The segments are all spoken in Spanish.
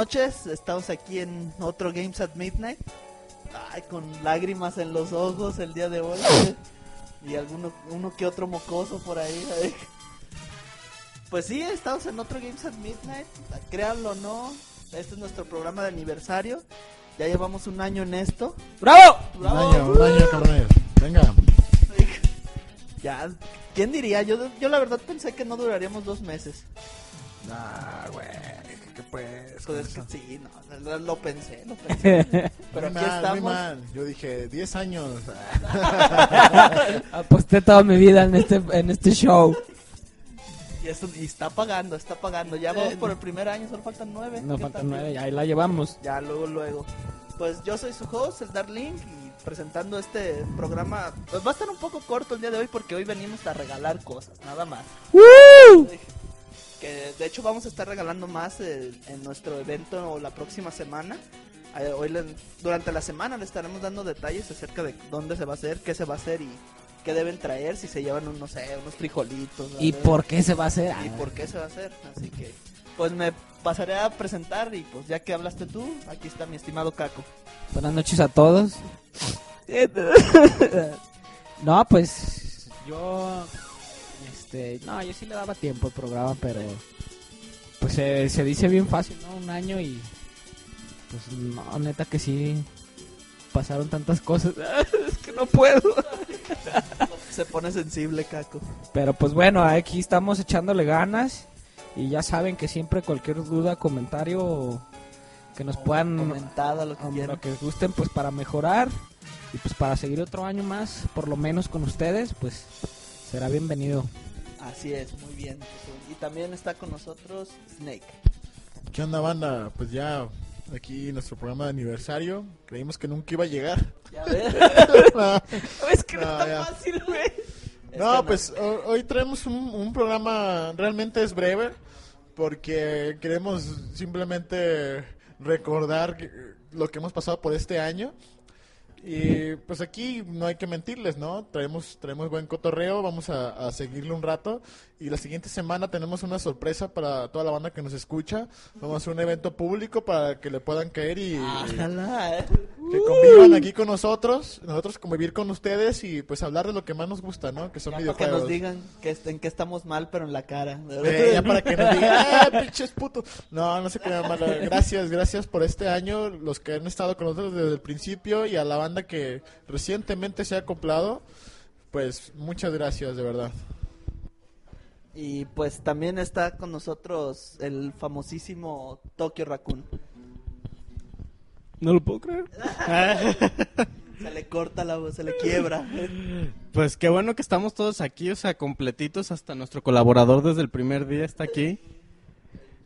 noches, estamos aquí en otro Games at Midnight. Ay, con lágrimas en los ojos el día de hoy. y alguno uno que otro mocoso por ahí. ay. Pues sí, estamos en otro Games at Midnight. Créanlo o no, este es nuestro programa de aniversario. Ya llevamos un año en esto. ¡Bravo! Un año, un año, cabrones. Venga. Ya, ¿quién diría? Yo, yo la verdad pensé que no duraríamos dos meses. Ah, güey. ¿Qué pues? Pues es que sí, no, lo pensé, lo pensé. Pero muy aquí mal, muy estamos. mal. Yo dije 10 años. Aposté toda mi vida en este, en este show. Y, eso, y está pagando, está pagando. Ya vamos por el primer año, solo faltan nueve. Nos ¿Qué faltan tal? nueve, ahí la llevamos. Ya, luego, luego. Pues yo soy su host, el Darling, y presentando este programa. Pues va a estar un poco corto el día de hoy porque hoy venimos a regalar cosas, nada más. Que de hecho vamos a estar regalando más eh, en nuestro evento la próxima semana. Eh, hoy le- durante la semana le estaremos dando detalles acerca de dónde se va a hacer, qué se va a hacer y qué deben traer, si se llevan unos, no sé, unos frijolitos. ¿Y por qué se va a hacer? y por qué se va a hacer. Así que, pues me pasaré a presentar y pues ya que hablaste tú, aquí está mi estimado Caco. Buenas noches a todos. No, pues yo este, no, yo sí le daba tiempo al programa, pero pues se, se dice bien fácil, ¿no? Un año y pues no, neta que sí pasaron tantas cosas. es que no puedo. Se pone sensible, Caco. Pero pues bueno, aquí estamos echándole ganas y ya saben que siempre cualquier duda, comentario que nos puedan Comentada lo que um, quieran. lo que gusten pues para mejorar y pues para seguir otro año más, por lo menos con ustedes, pues será bienvenido. Así es, muy bien. Y también está con nosotros Snake. ¿Qué onda, banda? Pues ya aquí nuestro programa de aniversario. Creímos que nunca iba a llegar. Ya ves. Es que no está ya. fácil, güey. No, pues ho- hoy traemos un, un programa, realmente es breve, porque queremos simplemente recordar lo que hemos pasado por este año. Y pues aquí no hay que mentirles, ¿no? Traemos, traemos buen cotorreo, vamos a, a seguirle un rato. Y la siguiente semana tenemos una sorpresa para toda la banda que nos escucha. Vamos a hacer un evento público para que le puedan caer y eh. que convivan aquí con nosotros, nosotros convivir con ustedes y pues hablar de lo que más nos gusta, ¿no? Que son Ya para que videojuegos. nos digan que en qué estamos mal, pero en la cara. Eh, ya para que nos digan, ¡eh, pinches putos! No, no se crean mal. Gracias, gracias por este año, los que han estado con nosotros desde el principio y a la banda que recientemente se ha acoplado. Pues muchas gracias, de verdad. Y pues también está con nosotros el famosísimo Tokyo Raccoon. No lo puedo creer. Se le corta la voz, se le quiebra. Pues qué bueno que estamos todos aquí, o sea, completitos. Hasta nuestro colaborador desde el primer día está aquí.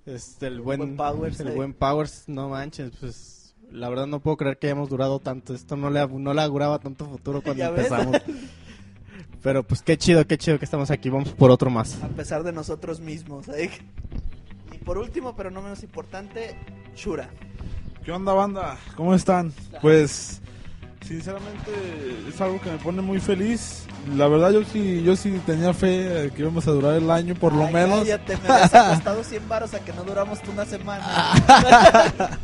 Este, el buen, buen Powers, el eh. buen Powers, no manches, pues la verdad no puedo creer que hayamos durado tanto. Esto no le, no le auguraba tanto futuro cuando empezamos. Pero pues qué chido, qué chido que estamos aquí. Vamos por otro más. A pesar de nosotros mismos. ¿eh? Y por último, pero no menos importante, Shura. ¿Qué onda, banda? ¿Cómo están? Pues, sinceramente, es algo que me pone muy feliz. La verdad, yo sí, yo sí tenía fe de que íbamos a durar el año, por lo Ay, menos. cállate, me habías costado 100 baros a que no duramos una semana.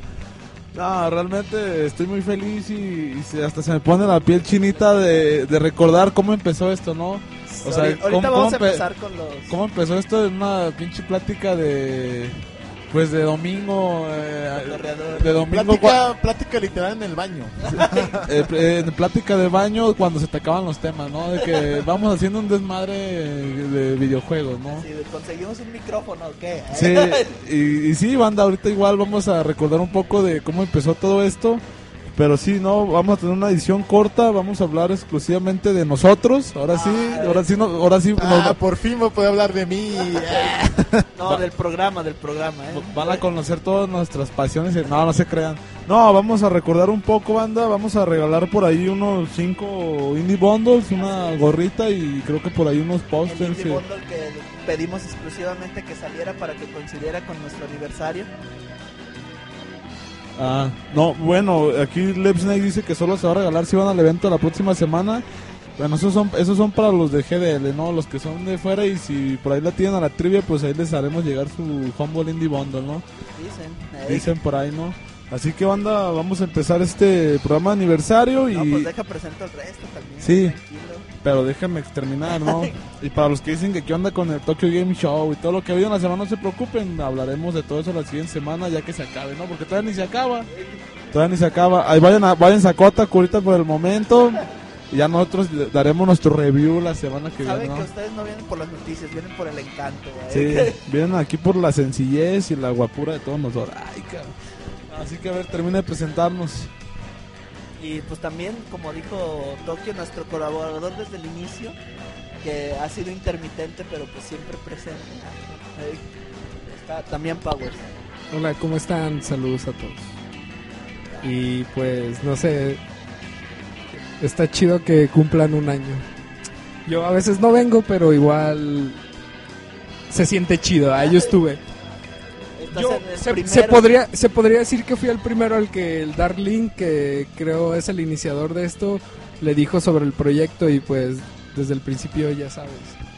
No, realmente estoy muy feliz y, y hasta se me pone la piel chinita de, de recordar cómo empezó esto, ¿no? O sea, Ahorita ¿cómo- vamos cómo a empe- empezar con los... ¿Cómo empezó esto? En una pinche plática de. Pues de domingo. eh, de domingo. Plática, plática literal en el baño. eh, eh, en plática de baño cuando se te acaban los temas, ¿no? De que vamos haciendo un desmadre de videojuegos, ¿no? Sí, conseguimos un micrófono, ¿o qué? Sí, y, y sí, banda, ahorita igual vamos a recordar un poco de cómo empezó todo esto. Pero sí, no, vamos a tener una edición corta, vamos a hablar exclusivamente de nosotros. Ahora sí, Ah, ahora sí, no, ahora sí Ah, nos por fin me puede hablar de mí. No, del programa, del programa, ¿eh? van a conocer todas nuestras pasiones. y- No, no se crean. No, vamos a recordar un poco, banda. Vamos a regalar por ahí unos cinco indie bundles, una gorrita y creo que por ahí unos El posters. indie y- bundle que pedimos exclusivamente que saliera para que coincidiera con nuestro aniversario. Ah, no, bueno, aquí Snake dice que solo se va a regalar si van al evento la próxima semana. Bueno, esos son, esos son para los de GDL, ¿no? Los que son de fuera y si por ahí la tienen a la trivia, pues ahí les haremos llegar su Humble Indie Bundle, ¿no? Dicen. Dicen por ahí, ¿no? Así que banda, vamos a empezar este programa de aniversario y... No, pues deja presento el resto también. Sí. Tranquilo. Pero déjame terminar, ¿no? y para los que dicen que qué onda con el Tokyo Game Show y todo lo que ha habido en la semana, no se preocupen, hablaremos de todo eso la siguiente semana ya que se acabe, ¿no? Porque todavía ni se acaba. Todavía ni se acaba. Ahí vayan a, vayan a Kotaku ahorita por el momento. Y ya nosotros daremos nuestro review la semana que Saben viene, que ¿no? ustedes no vienen por las noticias, vienen por el encanto. Sí, ¿eh? vienen aquí por la sencillez y la guapura de todos nosotros. Ay, cabrón. Así que a ver, termina de presentarnos. Y pues también, como dijo Tokio, nuestro colaborador desde el inicio, que ha sido intermitente, pero pues siempre presente. Ahí Está también Powers. Hola, ¿cómo están? Saludos a todos. Y pues, no sé, está chido que cumplan un año. Yo a veces no vengo, pero igual se siente chido. Ah, yo estuve. Estás Yo- en el se, primero. se podría, se podría decir que fui el primero al que el Darling, que creo es el iniciador de esto, le dijo sobre el proyecto y pues desde el principio ya sabes.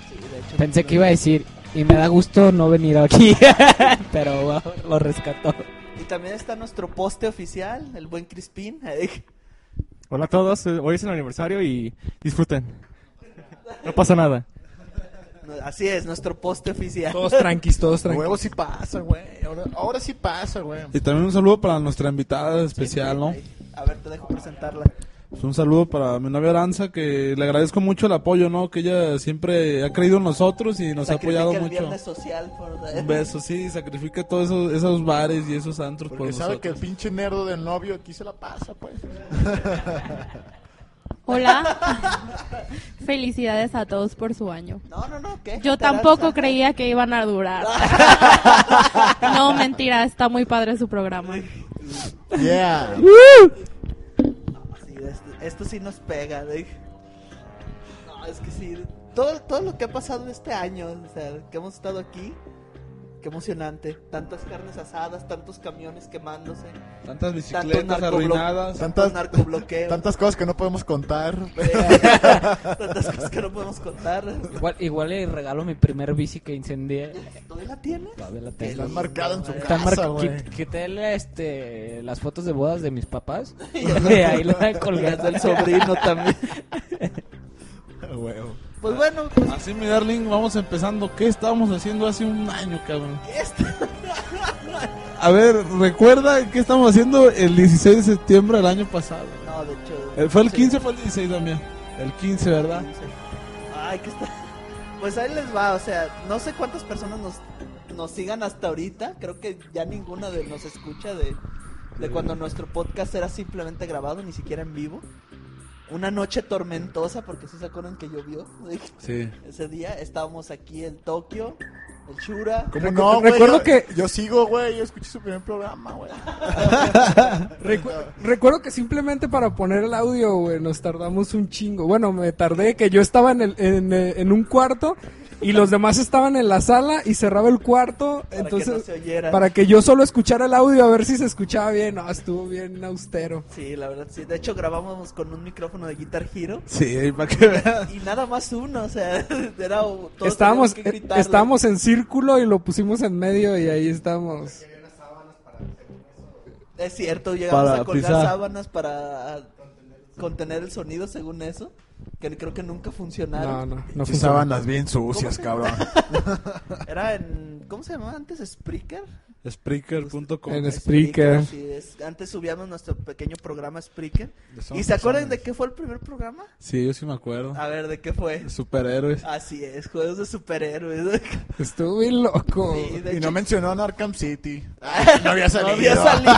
Sí, de hecho, Pensé que iba a decir, y me da gusto no venir aquí, pero lo rescató. Y también está nuestro poste oficial, el buen Crispín. Hola a todos, eh, hoy es el aniversario y disfruten. No pasa nada. Así es, nuestro poste oficial. Todos tranquis, todos tranquis. sí pasa, güey. Ahora, ahora sí pasa, güey. Y también un saludo para nuestra invitada especial, ¿no? Ahí. A ver, te dejo presentarla. Pues un saludo para mi novia Aranza, que le agradezco mucho el apoyo, ¿no? Que ella siempre ha creído en nosotros y nos ha apoyado el mucho. social por... Un beso, sí, sacrifica todos esos, esos bares y esos antros por Porque sabe que el pinche nerdo del novio aquí se la pasa, pues. Hola. Felicidades a todos por su año. No, no, no, ¿qué? Yo ¿Te tampoco creía que iban a durar. No, mentira, está muy padre su programa. Yeah. Sí, esto, esto sí nos pega. de- No, es que sí. Todo, todo lo que ha pasado este año, o sea, que hemos estado aquí, qué emocionante. Tantas carnes asadas, tantos camiones quemándose, Tantas bicicletas arruinadas. tantos Tantas- narcobloqueos, Tantas cosas que no podemos contar. tantas cosas que no podemos contar. Igual, igual le regalo mi primer bici que incendié. ¿Todavía la tienes? Todavía la tengo. Están marcadas en su casa, güey. Quité este, las fotos de bodas de mis papás. y ahí la colgué. Del sobrino también. Huevo. Pues bueno, pues Así, mi darling, vamos empezando. ¿Qué estábamos haciendo hace un año, cabrón? esto. A ver, recuerda qué estamos haciendo el 16 de septiembre del año pasado. No, de hecho. ¿Fue el sí. 15 o fue el 16 también? El 15, ¿verdad? Ay, que está. Pues ahí les va, o sea, no sé cuántas personas nos, nos sigan hasta ahorita. Creo que ya ninguna de nos escucha de, de cuando nuestro podcast era simplemente grabado, ni siquiera en vivo. Una noche tormentosa, porque si se acuerdan que llovió. Sí. Ese día estábamos aquí en Tokio, el Shura. ¿Cómo Recu- no, güey? recuerdo Yo- que- Yo sigo, güey. Yo escuché su primer programa, güey. Recu- recuerdo que simplemente para poner el audio, güey, nos tardamos un chingo. Bueno, me tardé que yo estaba en, el, en, eh, en un cuarto y los demás estaban en la sala y cerraba el cuarto. Para entonces, que no se oyera. para que yo solo escuchara el audio a ver si se escuchaba bien. No, estuvo bien austero. Sí, la verdad, sí. De hecho, grabábamos con un micrófono de Guitar Hero. Sí, para que. Y nada más uno, o sea, era. todos estábamos, que eh, estábamos en círculo y lo pusimos en medio y ahí estamos. Es cierto, llegamos Para a colgar pisar. sábanas para contener el sonido, según eso. Que creo que nunca No, funcionaron. no, no Sí, funcionó. sábanas bien sucias, cabrón. Era en. ¿Cómo se llamaba antes? ¿Spreaker? Spreaker.com. En Spreaker. sí, es- antes subíamos nuestro pequeño programa Spreaker. ¿Y se acuerdan de qué fue el primer programa? Sí, yo sí me acuerdo. A ver, ¿de qué fue? Superhéroes. Así es, juegos de superhéroes. Estuvo bien loco. Sí, Y hecho- no mencionó a Arkham City. No había No salido. había salido.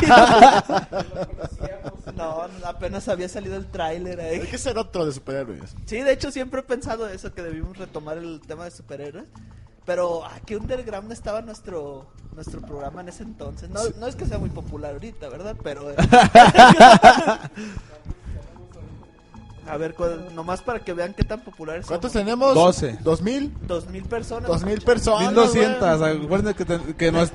No, apenas había salido el tráiler ahí. Hay que ser otro de superhéroes. Sí, de hecho siempre he pensado eso, que debimos retomar el tema de superhéroes. Pero, ¿a qué underground estaba nuestro nuestro programa en ese entonces? No, no es que sea muy popular ahorita, ¿verdad? Pero... eh, A ver, nomás para que vean qué tan populares ¿Cuántos somos. tenemos? Doce. ¿Dos mil? Dos mil personas. Dos mil personas. 1200. güey. Acuérdense que, te- que nos-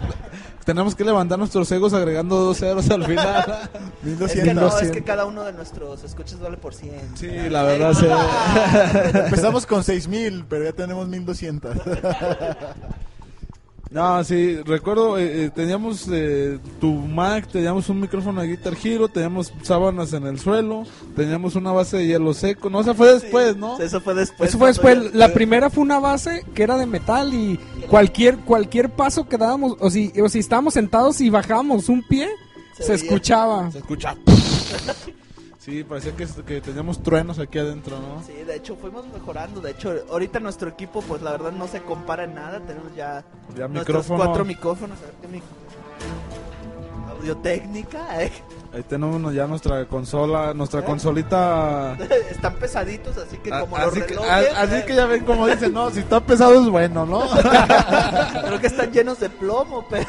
tenemos que levantar nuestros egos agregando dos ceros al final. Es que no, es que cada uno de nuestros escuchas vale por 100. Sí, la verdad, sí. Empezamos con 6000, pero ya tenemos 1200. No, sí, recuerdo, eh, eh, teníamos eh, tu Mac, teníamos un micrófono de Guitar Hero, teníamos sábanas en el suelo, teníamos una base de hielo seco, no, o sea, fue después, ¿no? Eso fue después. Eso fue después. La primera fue una base que era de metal y cualquier cualquier paso que dábamos, o si, o si estábamos sentados y bajábamos un pie, Se escuchaba. Se escucha. Sí, parecía que, que teníamos truenos aquí adentro, ¿no? Sí, de hecho fuimos mejorando. De hecho, ahorita nuestro equipo, pues la verdad no se compara en nada. Tenemos ya, Ya nuestros micrófono. cuatro micrófonos. A ver qué. Audiotécnica, eh. Ahí tenemos ya nuestra consola, nuestra consolita. Están pesaditos, así que A- como los así, que, a- así eh, que ya ven como dicen, no, si está pesado es bueno, ¿no? Creo que están llenos de plomo, pero...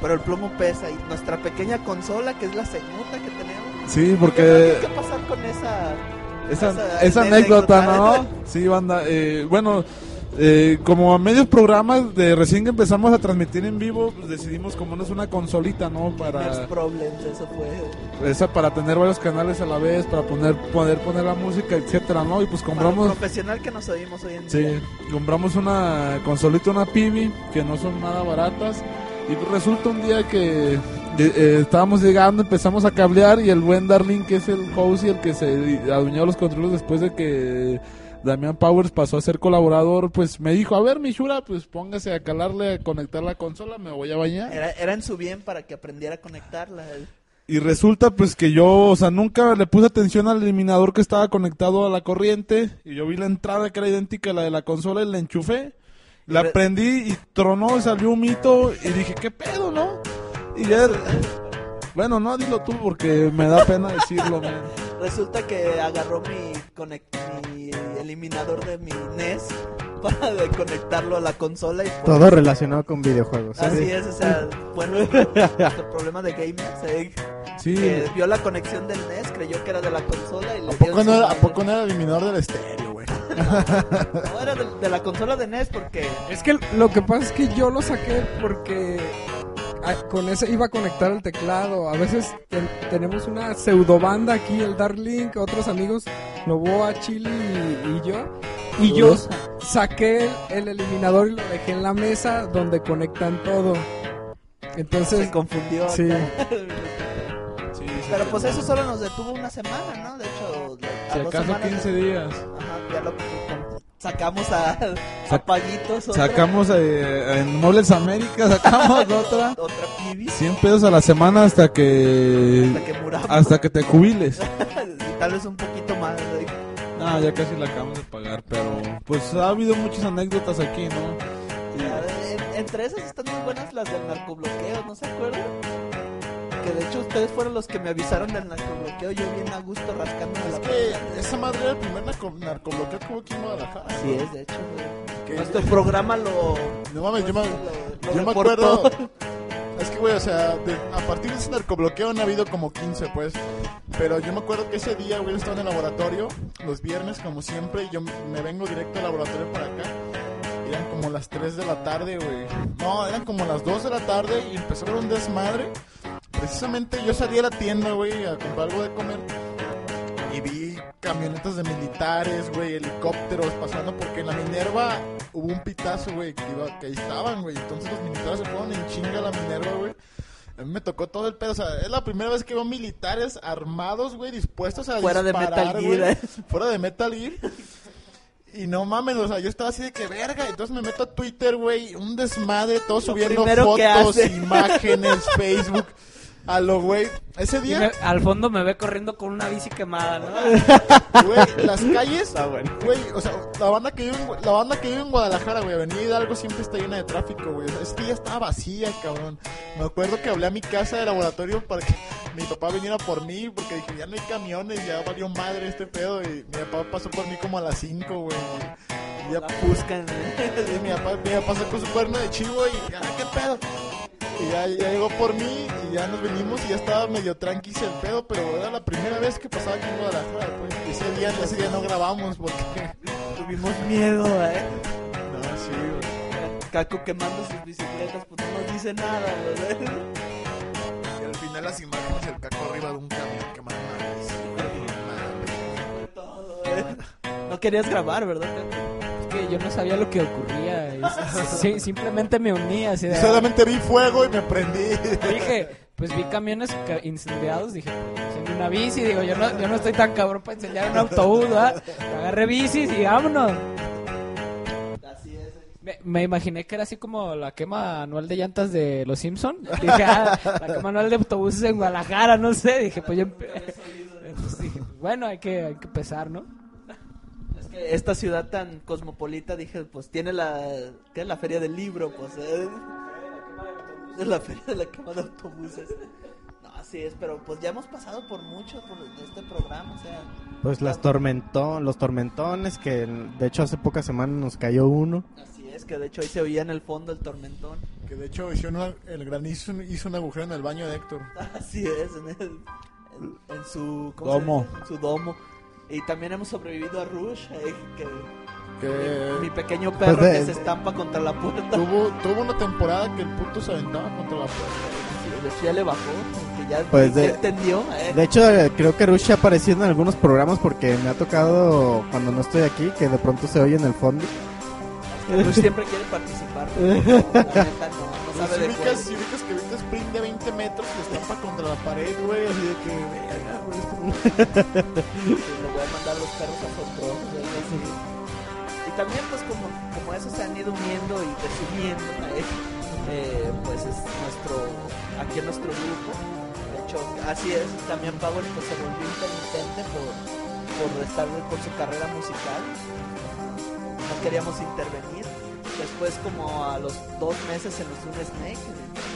pero el plomo pesa. Y nuestra pequeña consola, que es la segunda que tenemos. Sí, ¿Qué, porque qué pasar con esa... esa, esa esa anécdota? anécdota, ¿no? Sí, banda. eh, bueno, eh, como a medios programas de recién que empezamos a transmitir en vivo, pues decidimos como no es una consolita, ¿no? Para Problems, eso fue. esa para tener varios canales a la vez, para poner poder poner la música, etcétera, ¿no? Y pues Para compramos lo profesional que nos oímos hoy en Sí, día. compramos una consolita, una Pibi, que no son nada baratas. Y resulta un día que eh, estábamos llegando, empezamos a cablear y el buen Darling, que es el host y el que se adueñó los controles después de que Damián Powers pasó a ser colaborador, pues me dijo, a ver, Michura, pues póngase a calarle, a conectar la consola, me voy a bañar. Era, era en su bien para que aprendiera a conectarla. Y resulta pues que yo, o sea, nunca le puse atención al eliminador que estaba conectado a la corriente. Y yo vi la entrada que era idéntica a la de la consola y la enchufé. La re- prendí y tronó, salió un mito y dije, ¿qué pedo, no? Y ya... Bueno, no, dilo tú porque me da pena decirlo, man. Resulta que agarró mi, conect- mi eliminador de mi NES para de conectarlo a la consola y pues, Todo relacionado con videojuegos. ¿eh? Así es, o sea, bueno, nuestro problema de gamers, eh, Sí, que vio la conexión del NES, creyó que era de la consola y le ¿A poco, no ¿A poco no era el eliminador del estéreo, No, era de, de la consola de NES porque Es que lo que pasa es que yo lo saqué porque ah, con ese iba a conectar el teclado. A veces ten- tenemos una pseudo banda aquí, el Darling, otros amigos, Novoa, Chili y, y yo. Y yo saqué el, el eliminador y lo dejé en la mesa donde conectan todo. Entonces, se confundió. sí. Pero pues eso solo nos detuvo una semana, ¿no? De hecho, a si acaso semanas 15 días. Ajá, ya lo sacamos a, a Paguitos otra, Sacamos eh, en Muebles América, sacamos otra. otra pibi 100 pesos a la semana hasta que... hasta que muramos. Hasta que te jubiles. y tal vez un poquito más. ¿eh? No, ya casi la acabamos de pagar, pero pues ha habido muchas anécdotas aquí, ¿no? Ya, en- entre esas están muy buenas las del narcobloqueo, ¿no se acuerdan? Que de hecho ustedes fueron los que me avisaron del narcobloqueo, yo bien a gusto rascándome la Es que esa madre era el primer narco, narcobloqueo que hubo aquí en Guadalajara. Así es, de hecho. güey. Nuestro programa lo... No mames, yo me, lo- lo yo me acuerdo. Es que, güey, o sea, de- a partir de ese narcobloqueo han habido como 15, pues. Pero yo me acuerdo que ese día, güey, estaba en el laboratorio, los viernes, como siempre, y yo me vengo directo al laboratorio para acá. Eran como las 3 de la tarde, güey. No, eran como las 2 de la tarde y empezó a haber un desmadre. Precisamente yo salí a la tienda, güey, a comprar algo de comer. Y vi camionetas de militares, güey, helicópteros pasando porque en la Minerva hubo un pitazo, güey, que, iba- que ahí estaban, güey. Entonces los militares se fueron en chinga a la Minerva, güey. A mí me tocó todo el pedo, o sea, es la primera vez que veo militares armados, güey, dispuestos a Fuera de disparar, Metal. Gear, ¿eh? Fuera de Metal Gear. Y no mames, o sea, yo estaba así de que verga. Entonces me meto a Twitter, güey, un desmadre, todos subiendo fotos, imágenes, Facebook. A lo, güey. Ese día, me- al fondo me ve corriendo con una bici quemada, ¿no? güey, las calles, güey, o sea, la banda que vive en, la banda que vive en Guadalajara, güey, Avenida Hidalgo siempre está llena de tráfico, güey. O sea, ese día estaba vacía, cabrón. Me acuerdo que hablé a mi casa de laboratorio para que mi papá viniera por mí, porque dije, ya no hay camiones, ya valió madre este pedo. Y mi papá pasó por mí como a las 5, güey. Y ya buscan. y mi papá, mi papá su cuerno de chivo y, ah, qué pedo. Y ya, llegó por mí y ya nos venimos y ya estaba medio tranqui el pedo, pero era la primera vez que pasaba aquí en Guadalajara, pues. Ese día, ese día no grabamos porque... Tuvimos miedo, ¿eh? No, sí, güey. Caco quemando sus bicicletas, pues no nos dice nada, ¿verdad? Y al final las imágenes el caco arriba de un camión quemando naves. Todo, ¿eh? No querías grabar, ¿verdad? Es que yo no sabía lo que ocurría. sí, simplemente me uní así de... Solamente vi fuego y me prendí. Dije, pues vi camiones ca- incendiados, dije, pues en una bici, digo, yo no, yo no estoy tan cabrón para incendiar un autobús, ¿verdad? Agarré bicis y vámonos. Me, me imaginé que era así como la quema anual de llantas de los Simpson. Dije, ah, la quema anual de autobuses en Guadalajara, no sé. Dije, pues yo... empe- Entonces dije, pues, bueno, hay que, hay que empezar, ¿no? Que esta ciudad tan cosmopolita, dije, pues tiene la, ¿qué es la feria del libro, pues, ¿eh? Es la feria de la quema de autobuses. No, así es, pero pues ya hemos pasado por mucho por este programa, o sea, Pues las tormentón, los tormentones, que de hecho hace pocas semanas nos cayó uno. así es, que de hecho ahí se oía en el fondo el tormentón. Que de hecho hicieron una- el granizo hizo un agujero en el baño de Héctor. Así es, en, el, en, en su ¿cómo se Domo. dice? En su domo. Y también hemos sobrevivido a Rush, eh, que Que mi pequeño perro Pues de- que se estampa contra la puerta. tuvo, tuvo una temporada que el puto se aventaba contra la puerta. Sí, de hecho ya le bajó, que ya, Pues ya de- entendió. eh. De hecho, eh, creo que Rush ha aparecido en algunos programas porque me ha tocado cuando no estoy aquí que de pronto se oye en el fondo. Rush siempre quiere participar. La neta no, si de ubicas, si ubicas que ahorita sprint de 20 metros y estampa contra la pared, güey, así de que, verga, güey, perros a Fontron, y algo. Y también pues como, como eso se han ido uniendo y desuniendo, eh, pues es nuestro, aquí en nuestro grupo. De hecho, así es, también Power pues se volvió intermitente por, por estar con su carrera musical. No queríamos intervenir. Después como a los dos meses se nos une Snake.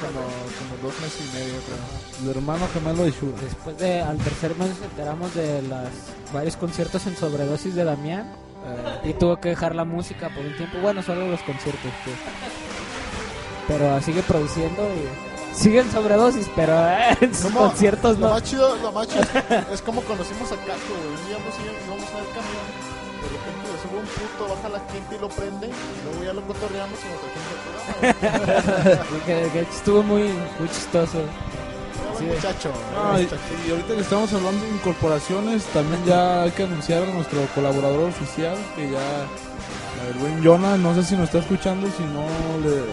Como, como dos meses y medio, creo. El hermano gemelo de Shura. Después de, al tercer mes nos enteramos de las varios conciertos en sobredosis de Damián. eh, y tuvo que dejar la música por un tiempo. Bueno, solo los conciertos, pues. Pero sigue produciendo y sigue en sobredosis, pero eh, en sus ¿Cómo? conciertos Lo no. más chido, lo más chido es, es como conocimos a Caco. Un día íbamos, íbamos a ver camión, un puto, baja la quinta y lo prende, y luego ya lo cotorreamos y nos trajimos estuvo muy, muy chistoso. Sí. muchacho. No, y, ahorita que estamos hablando de incorporaciones, también ya hay que anunciar a nuestro colaborador oficial, que ya, el buen Jonah, no sé si nos está escuchando, si no le...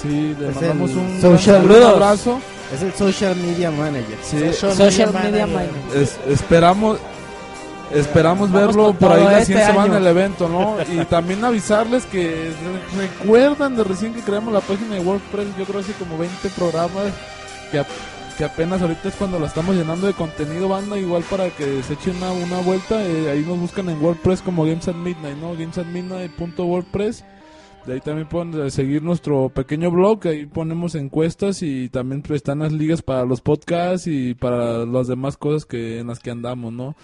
Sí, le Es mandamos un, social- gran- un abrazo. Es el social media manager. Sí, Social Media Manager. es- esperamos esperamos Vamos verlo por ahí la este siguiente semana en el evento, ¿no? Y también avisarles que re- recuerdan de recién que creamos la página de WordPress, yo creo hace como 20 programas que, que apenas ahorita es cuando la estamos llenando de contenido banda, igual para que se echen una, una vuelta, eh, ahí nos buscan en WordPress como Games at Midnight, ¿no? Games at Midnight.wordpress. De ahí también pueden eh, seguir nuestro pequeño blog, ahí ponemos encuestas y también pues, están las ligas para los podcasts y para las demás cosas que en las que andamos, ¿no?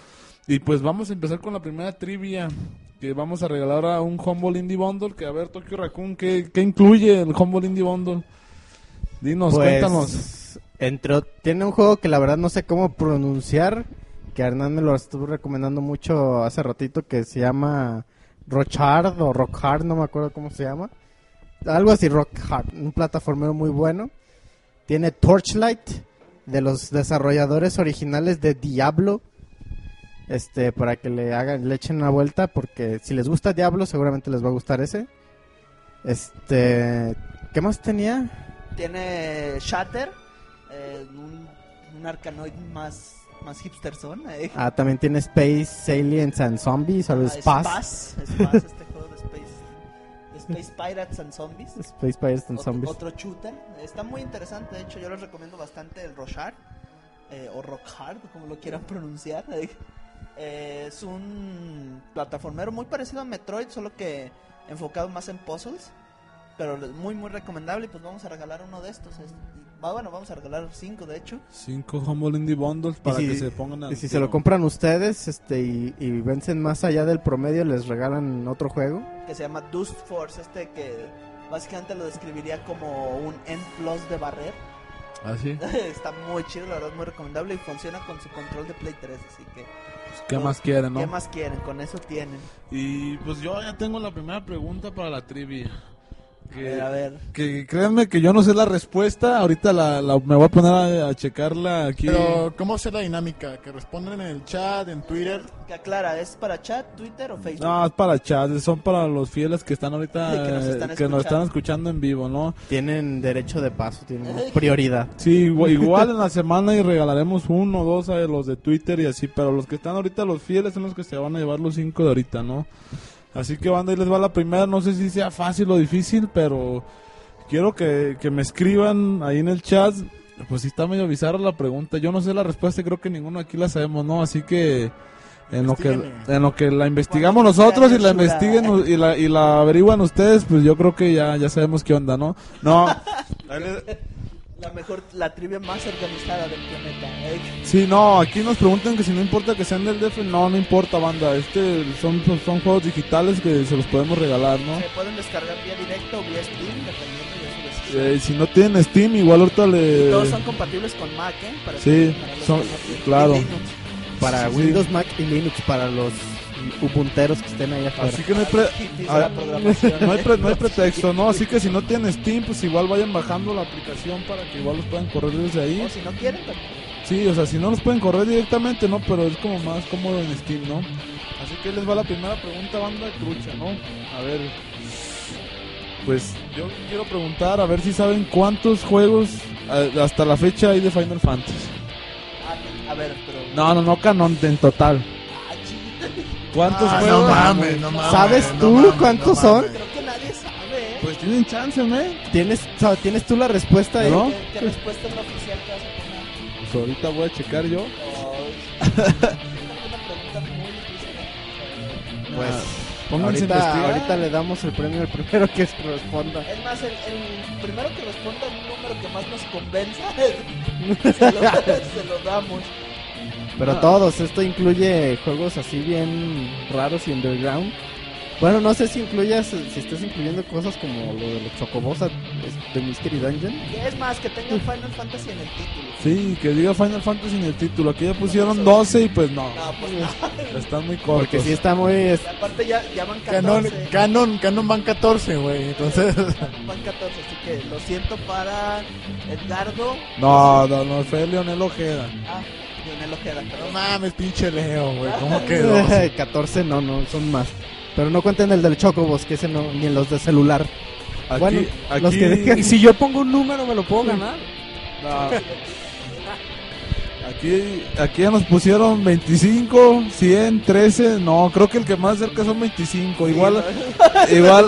Y pues vamos a empezar con la primera trivia, que vamos a regalar a un Humble Indie Bundle, que a ver, Tokyo Raccoon, ¿qué, qué incluye el Humble Indie Bundle? Dinos, Pues, cuéntanos. Entró, tiene un juego que la verdad no sé cómo pronunciar, que Hernán me lo estuvo recomendando mucho hace ratito, que se llama Rockhard o Rockhard, no me acuerdo cómo se llama. Algo así, Rockhard, un plataformero muy bueno. Tiene Torchlight, de los desarrolladores originales de Diablo. Este, para que le hagan, le echen una vuelta, porque si les gusta Diablo, seguramente les va a gustar ese. Este, ¿qué más tenía? Tiene Shatter, eh, un, un arcanoid más, más hipster eh. Ah, también tiene Space Aliens and Zombies o Ah, Space. Este juego de Space, Pirates and Zombies. Space Pirates and Zombies. Otro shooter. Está muy interesante, de hecho yo les recomiendo bastante el Roshard. eh, o Rockhard, como lo quieran pronunciar. Eh. Es un plataformero muy parecido a Metroid, solo que enfocado más en puzzles. Pero es muy, muy recomendable. Y pues vamos a regalar uno de estos. es- y- bueno, vamos a regalar cinco, de hecho. Cinco Humble Indie Bundles para si- que se pongan al Y si se lo compran ustedes este y, y vencen más allá del promedio, les regalan otro juego. Que se llama Dust Force. Este que básicamente lo describiría como un N plus de barrer. ¿Ah, sí? Está muy chido, la verdad, muy recomendable y funciona con su control de Play 3, así que... Pues, ¿Qué más quieren, no? ¿Qué más quieren? Con eso tienen. Y pues yo ya tengo la primera pregunta para la trivia. A ver, a ver. Que créanme que yo no sé la respuesta. Ahorita la, la- me voy a poner a, a checarla aquí. Pero, ¿cómo es la dinámica? ¿Que responden en el chat, en Twitter? Que aclara, ¿es para chat, Twitter o Facebook? No, es para chat, son para los fieles que están ahorita, Que nos están eh, que nos escuchando. están escuchando en vivo, ¿no? Tienen derecho de paso, tienen prioridad. Sí, igual, igual en la semana y regalaremos uno o dos a los de Twitter y así, pero los que están ahorita, los fieles, son los que se van a llevar los cinco de ahorita, ¿no? Así que banda, ahí les va la primera, no sé si sea fácil o difícil, pero quiero que, que me escriban ahí en el chat, pues sí está medio bizarra la pregunta, yo no sé la respuesta y creo que ninguno aquí la sabemos, ¿no? Así que en lo que, en lo que la investigamos nosotros y la investiguen y la, y la averiguan ustedes, pues yo creo que ya, ya sabemos qué onda, ¿no? No, ahí les- La mejor, la trivia más organizada del planeta. ¿eh? Sí, no, aquí nos preguntan que si no importa que sean del DF, no, no importa, banda. Este son, son, son juegos digitales que se los podemos regalar, ¿no? Se pueden descargar vía directa o vía Steam, dependiendo de su decisión. Eh, si no tienen Steam, igual ahorita le... Todos son compatibles con Mac, ¿eh? Para Sí, para los son- que no tienen- claro. y Linux. Para Sí. Windows, Mac y Linux, para los ubunteros que estén ahí afuera. Así que no hay, pre- Hippies de Ah, la programación. no, hay pre- no hay pretexto, ¿no? Así que si no tienen Steam, pues igual vayan bajando la aplicación para que igual los puedan correr desde ahí. O si no quieren, también. Sí, o sea, si no los pueden correr directamente, ¿no? Pero es como más cómodo en Steam, ¿no? Así que les va la primera pregunta, banda trucha, ¿no? A ver. Pues yo quiero preguntar, a ver si saben cuántos juegos hasta la fecha hay de Final Fantasy. Ah, a ver, pero. No, no, no canon en total. ¿Cuántos Ah, juegos? no mames, no mames. ¿Sabes no tú mames, cuántos no son? Creo que nadie sabe, ¿eh? Pues tienen chance, ¿no? ¿Tienes, sa- ¿Tienes tú la respuesta ahí? ¿No? ¿Qué, qué respuesta es la oficial que vas a poner? Pues ahorita voy a checar yo. ¿eh? Pues Pónganse ahorita, investigar. ahorita le damos el premio al primero que responda. Es más, el, el primero que responda un número que más nos convenza, se lo, se lo damos. Pero todos, esto incluye juegos así bien raros y underground. Bueno, no sé si incluyas, si estás incluyendo cosas como lo de los chocobos de Mystery Dungeon. Es más, que tenga Final Fantasy en el título. Sí, que diga Final Fantasy en el título. Aquí ya pusieron 12 y pues no. No, pues no. Están muy cortos. Porque sí está muy... es- aparte ya, ya van 14. Canon, Canon, Canon van 14, güey. Entonces, Van 14, así que lo siento para Edgardo. No, no, no, fue Leonel Ojeda. Ah, Lionel Ojeda, no mames, pinche Leo, güey. ¿Cómo quedó? 14 no, no, son más. Pero no cuenten el del chocobos, que ese no, ni en los de celular. Aquí, Bueno, aquí, los que dejan- Y si yo pongo un número, ¿me lo puedo ganar? No. Aquí, aquí ya nos pusieron 25, 100, 13. No, creo que el que más cerca son 25. Igual, igual,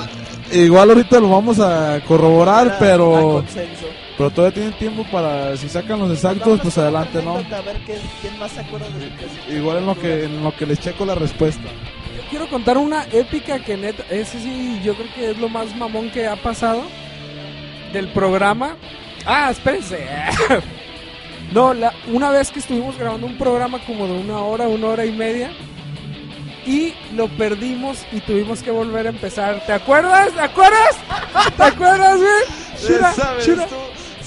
igual ahorita lo vamos a corroborar, Era a pero, consenso. Pero todavía tienen tiempo para si sacan los exactos, pues adelante, ¿no? A ver qué- quién más se acuerda de Igual en lo que, en lo que les checo la respuesta. Yo quiero contar una épica que neta, ese sí, yo creo que es lo más mamón que ha pasado del programa. Ah, espérense. No, la, una vez que estuvimos grabando un programa como de una hora, una hora y media, y lo perdimos y tuvimos que volver a empezar. ¿Te acuerdas? ¿Te acuerdas? ¿Te acuerdas, güey? Shura, ¿Sabes Shura.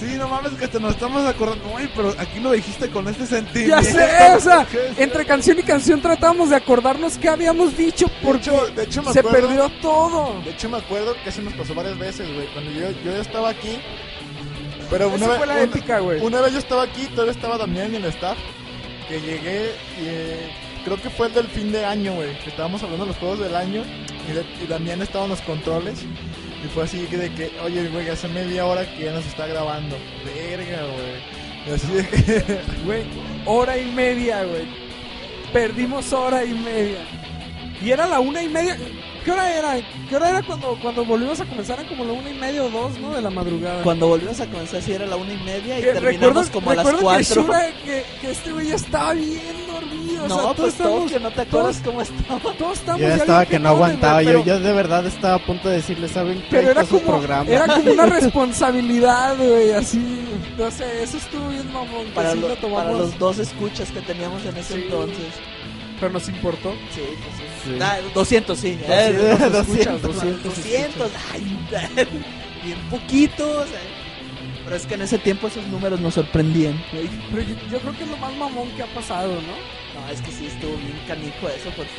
Sí, no mames que te nos estamos acordando. Uy, pero aquí lo dijiste con este Ya sentimiento. sé, o sea, entre canción y canción tratamos de acordarnos qué habíamos dicho De porque hecho, de hecho me se acuerdo- perdió todo. De hecho, me acuerdo que eso nos pasó varias veces, güey. Cuando yo, yo ya estaba aquí. Pero una Esa vez, fue la una, épica, güey. una vez yo estaba aquí, todavía estaba Damián y el staff. Que llegué y eh, creo que fue el del fin de año, güey. Que estábamos hablando de los juegos del año. Y, de- y Damián estaba en los controles. Y fue así que de que, oye, güey, hace media hora que ya nos está grabando. Verga, güey. Así de que. Güey, hora y media, güey. Perdimos hora y media. Y era la una y media. ¿Qué hora era? ¿Qué hora era cuando, cuando volvimos a comenzar? Era como la una y media o dos, ¿no? De la madrugada. Cuando volvimos a comenzar, si era la una y media y Que terminamos como a las que, cuatro. Shura, que, que este güey ya estaba bien dormido. o sea, No, todos pues estábamos- Tokio, ¿no te acuerdas todos- cómo estaba? Todos estamos Yo ya estaba que no aguantaba. güey, Yo, pero- yo de verdad estaba a punto de decirle, ¿saben qué? Pero era Está su como, programa. era como una responsabilidad, güey, así, no sé, eso estuvo bien mamón, que Para, sí lo- lo para los dos escuchas que teníamos en ese Sí. entonces. Pero nos importó. Sí, pues sí. Sí. Ah, 200, sí. 200 Eh, escuchas, 200, 200 200. Ay, bien poquitos. Pero es que en ese tiempo esos números nos sorprendían. Pero yo, yo creo que es lo más mamón que ha pasado, ¿no? No, es que sí estuvo bien canijo eso porque...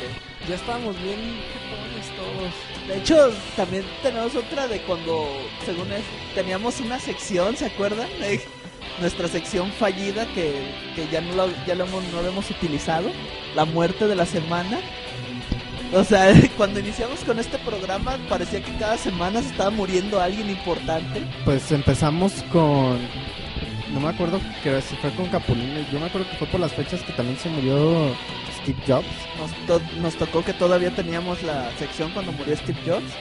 Ya estábamos bien jetones todos. De hecho, también tenemos otra de cuando, según es, teníamos una sección, ¿se acuerdan? Nuestra sección fallida que, que ya, no lo, ya lo hemos, no lo hemos utilizado. La muerte de la semana. O sea, cuando iniciamos con este programa parecía que cada semana se estaba muriendo alguien importante. Pues empezamos con. No me acuerdo que si fue con Capulina. Yo me acuerdo que fue por las fechas que también se murió Steve Jobs. Nos, to- nos tocó que todavía teníamos la sección cuando murió Steve Jobs.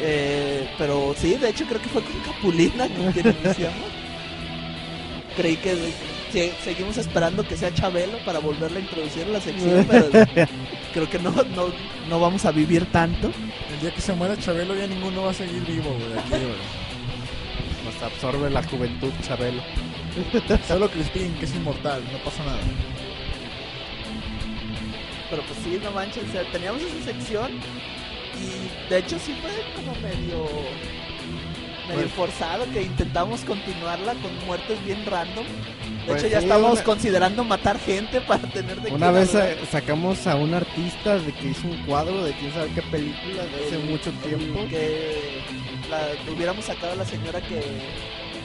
Eh, pero sí, de hecho creo que fue con Capulina con quien iniciamos. Creí que se- seguimos esperando que sea Chabelo para volverla a introducir en la sección, pero creo que no, no, no vamos a vivir tanto. El día que se muera Chabelo ya ninguno va a seguir vivo, güey. aquí, güey. Nos absorbe la juventud, Chabelo. Solo Crispín, que es inmortal, no pasa nada. Pero pues sí, no manches, o sea, teníamos esa sección y de hecho sí fue como medio medio Pues- forzado que intentamos continuarla con muertes bien random. De Pues hecho ya sí, estamos una- considerando matar gente para tener de Una vez hablar. sacamos a un artista de que hizo un cuadro de quién sabe qué película de hace El- mucho tiempo. que la, hubiéramos sacado a la señora que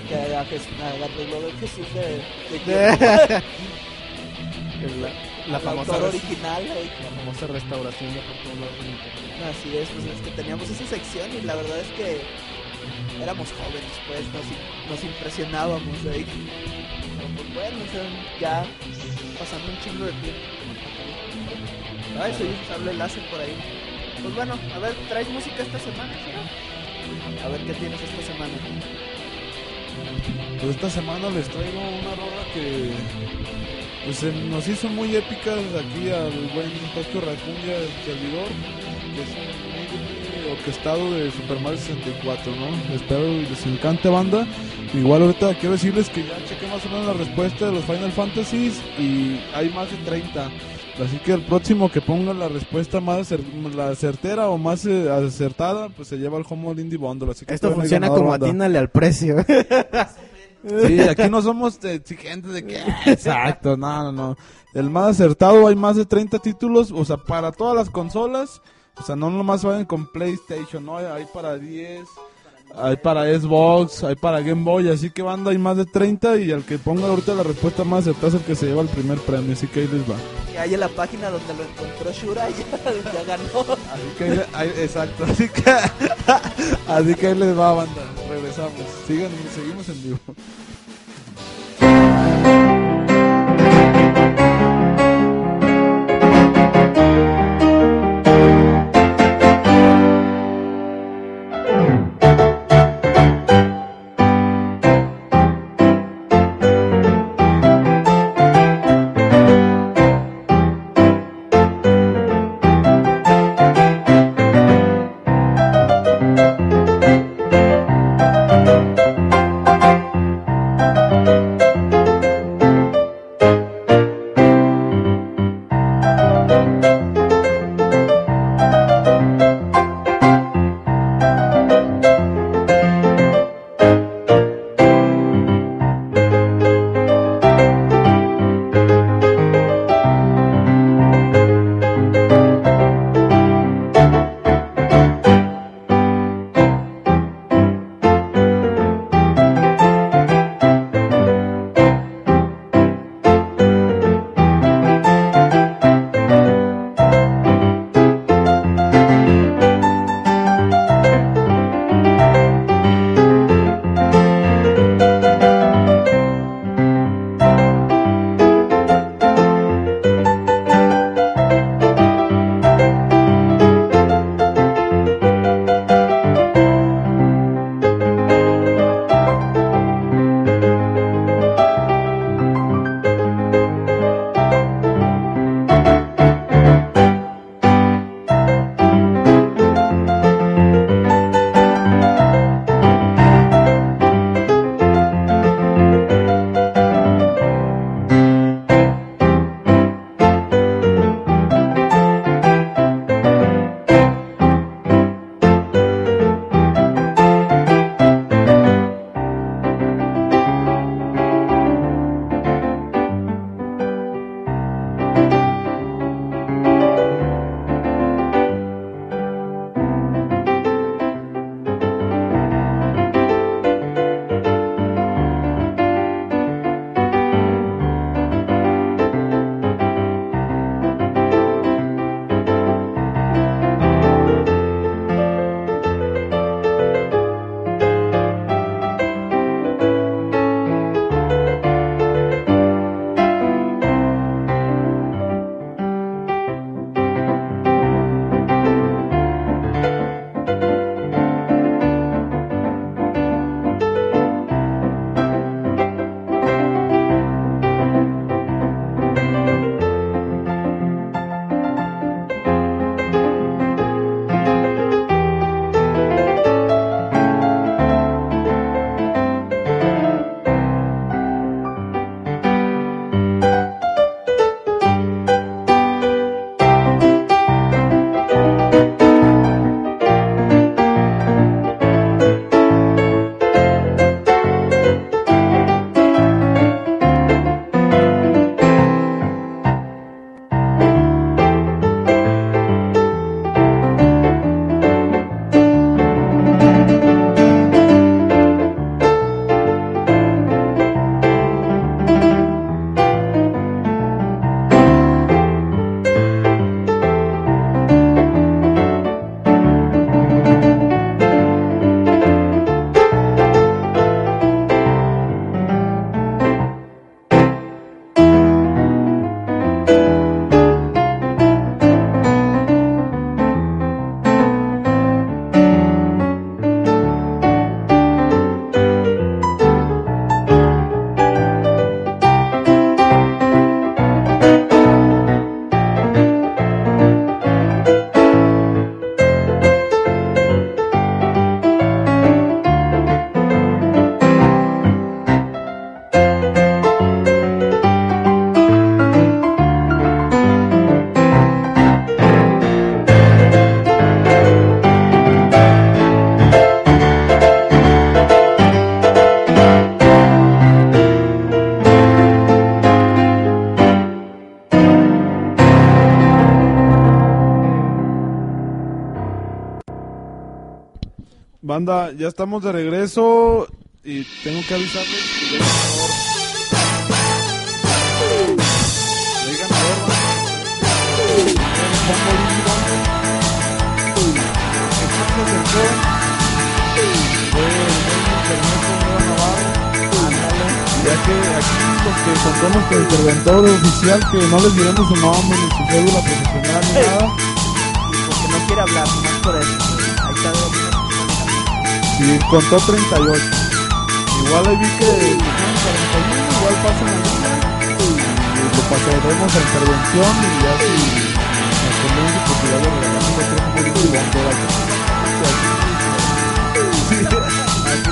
que arregló el Jesús de, de la, la famosa, original eh. la famosa restauración de internet. Así es, pues es que teníamos esa sección y la verdad es que éramos jóvenes, pues nos, nos impresionábamos ahí. Pero pues bueno, ya pasando un chingo de tiempo. Ay, soy un sable láser por ahí. Pues bueno, a ver, ¿traes música esta semana, Chiro? A ver qué tienes esta semana. Pues esta semana les traigo una rola que pues, se nos hizo muy épica aquí al buen Raccoon y al servidor, que es un orquestado de Super Mario 64, ¿no? Espero les encante banda. Igual ahorita quiero decirles que ya chequé más o menos la respuesta de los Final Fantasies y hay más de 30. Así que el próximo que ponga la respuesta más acer- la certera o más eh, acertada, pues se lleva el Homo Indie Bundle. Así que Esto funciona como banda. atínale al precio. Sí, aquí no somos exigentes de que... Exacto, no, no, no. El más acertado, hay más de 30 títulos, o sea, para todas las consolas. O sea, no nomás vayan con PlayStation, no, hay para 10, hay para Xbox, hay para Game Boy, así que banda, hay más de 30 y al que ponga ahorita la respuesta más acertada es el que se lleva el primer premio, así que ahí les va. Que hay en la página donde lo encontró Shura y ya, ya ganó. Así que ahí ahí- exacto, así que, así que ahí les va banda, regresamos, sigan, seguimos en vivo. Banda, ya estamos de regreso y tengo que avisarles que ya ganador. Ya hay ganador. El. El el. Ya que aquí los que contamos con interventor oficial, que no les diremos su nombre, ni su cédula profesional, ni nada. Porque no quiere hablar, nomás por eso. Está Sí, contó 38. Igual ahí vi que pusieron 41, igual pasan. Y lo pasaremos a intervención y ya si nos convence, porque ya le regalamos otro poquito y vamos a ver aquí.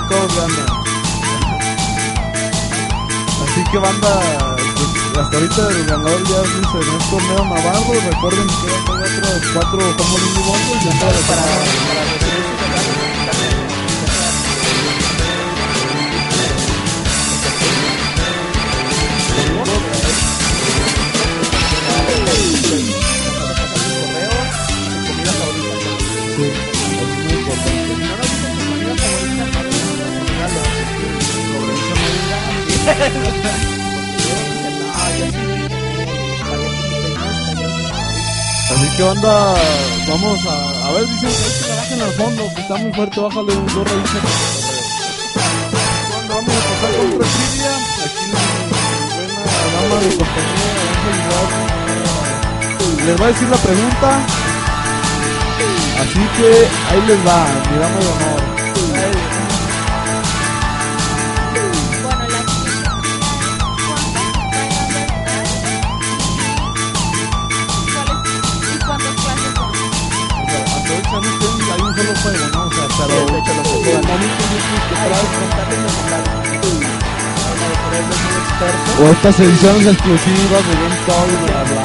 Todos ganan. Así que banda, pues hasta ahorita el ganador ya es Ernesto Neo Navarro. Recuerden que quedan todavía otros cuatro como Lindy Bondos y ya para, Que banda, vamos a, a ver, dicen que hay que garaje al fondo, que está muy fuerte, bájale un dos raíces. Banda, vamos a pasar con otra trivia, aquí buena dama de compañía, les va a decir la pregunta, así que ahí les va, mi dama de honor. O estas ediciones exclusivas de Game Talk, bla, bla.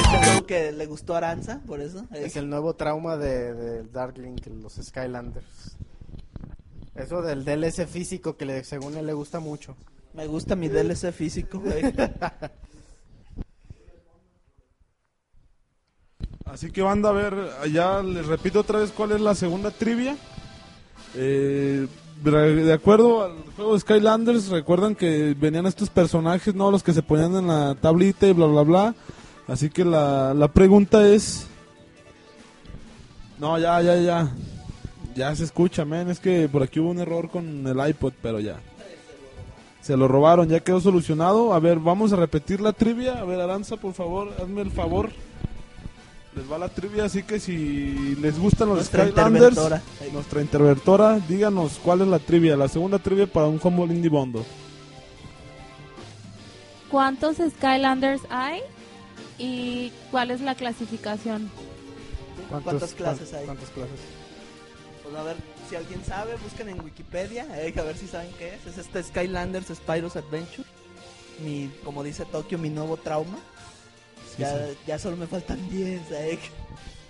Este juego que le gustó a Aranza, por eso. Es el nuevo trauma de, de Darklink, los Skylanders. Eso del DLC físico que le, según él le gusta mucho. Me gusta mi DLC físico. güey. Así que banda, a ver, ya les repito otra vez cuál es la segunda trivia. Eh, de acuerdo al juego de Skylanders, recuerdan que venían estos personajes, ¿no? Los que se ponían en la tablita y bla, bla, bla. Así que la, la pregunta es... No, ya, ya, ya. Ya se escucha, men. Es que por aquí hubo un error con el iPod, pero ya. Se lo robaron, ya quedó solucionado. A ver, vamos a repetir la trivia. A ver, Aranza, por favor, hazme el favor. Les va la trivia, así que si les gustan los Nuestra Skylanders, interventora. nuestra interventora, díganos cuál es la trivia, la segunda trivia para un combo Lindy Bondo. ¿Cuántos Skylanders hay? ¿Y cuál es la clasificación? ¿Cuántas clases hay? ¿Cuántas clases? Pues a ver, si alguien sabe, busquen en Wikipedia, eh, a ver si saben qué es. Es este Skylanders Spyro's Adventure. Mi, como dice Tokio, mi nuevo trauma. Ya, ya solo me faltan 10, eh.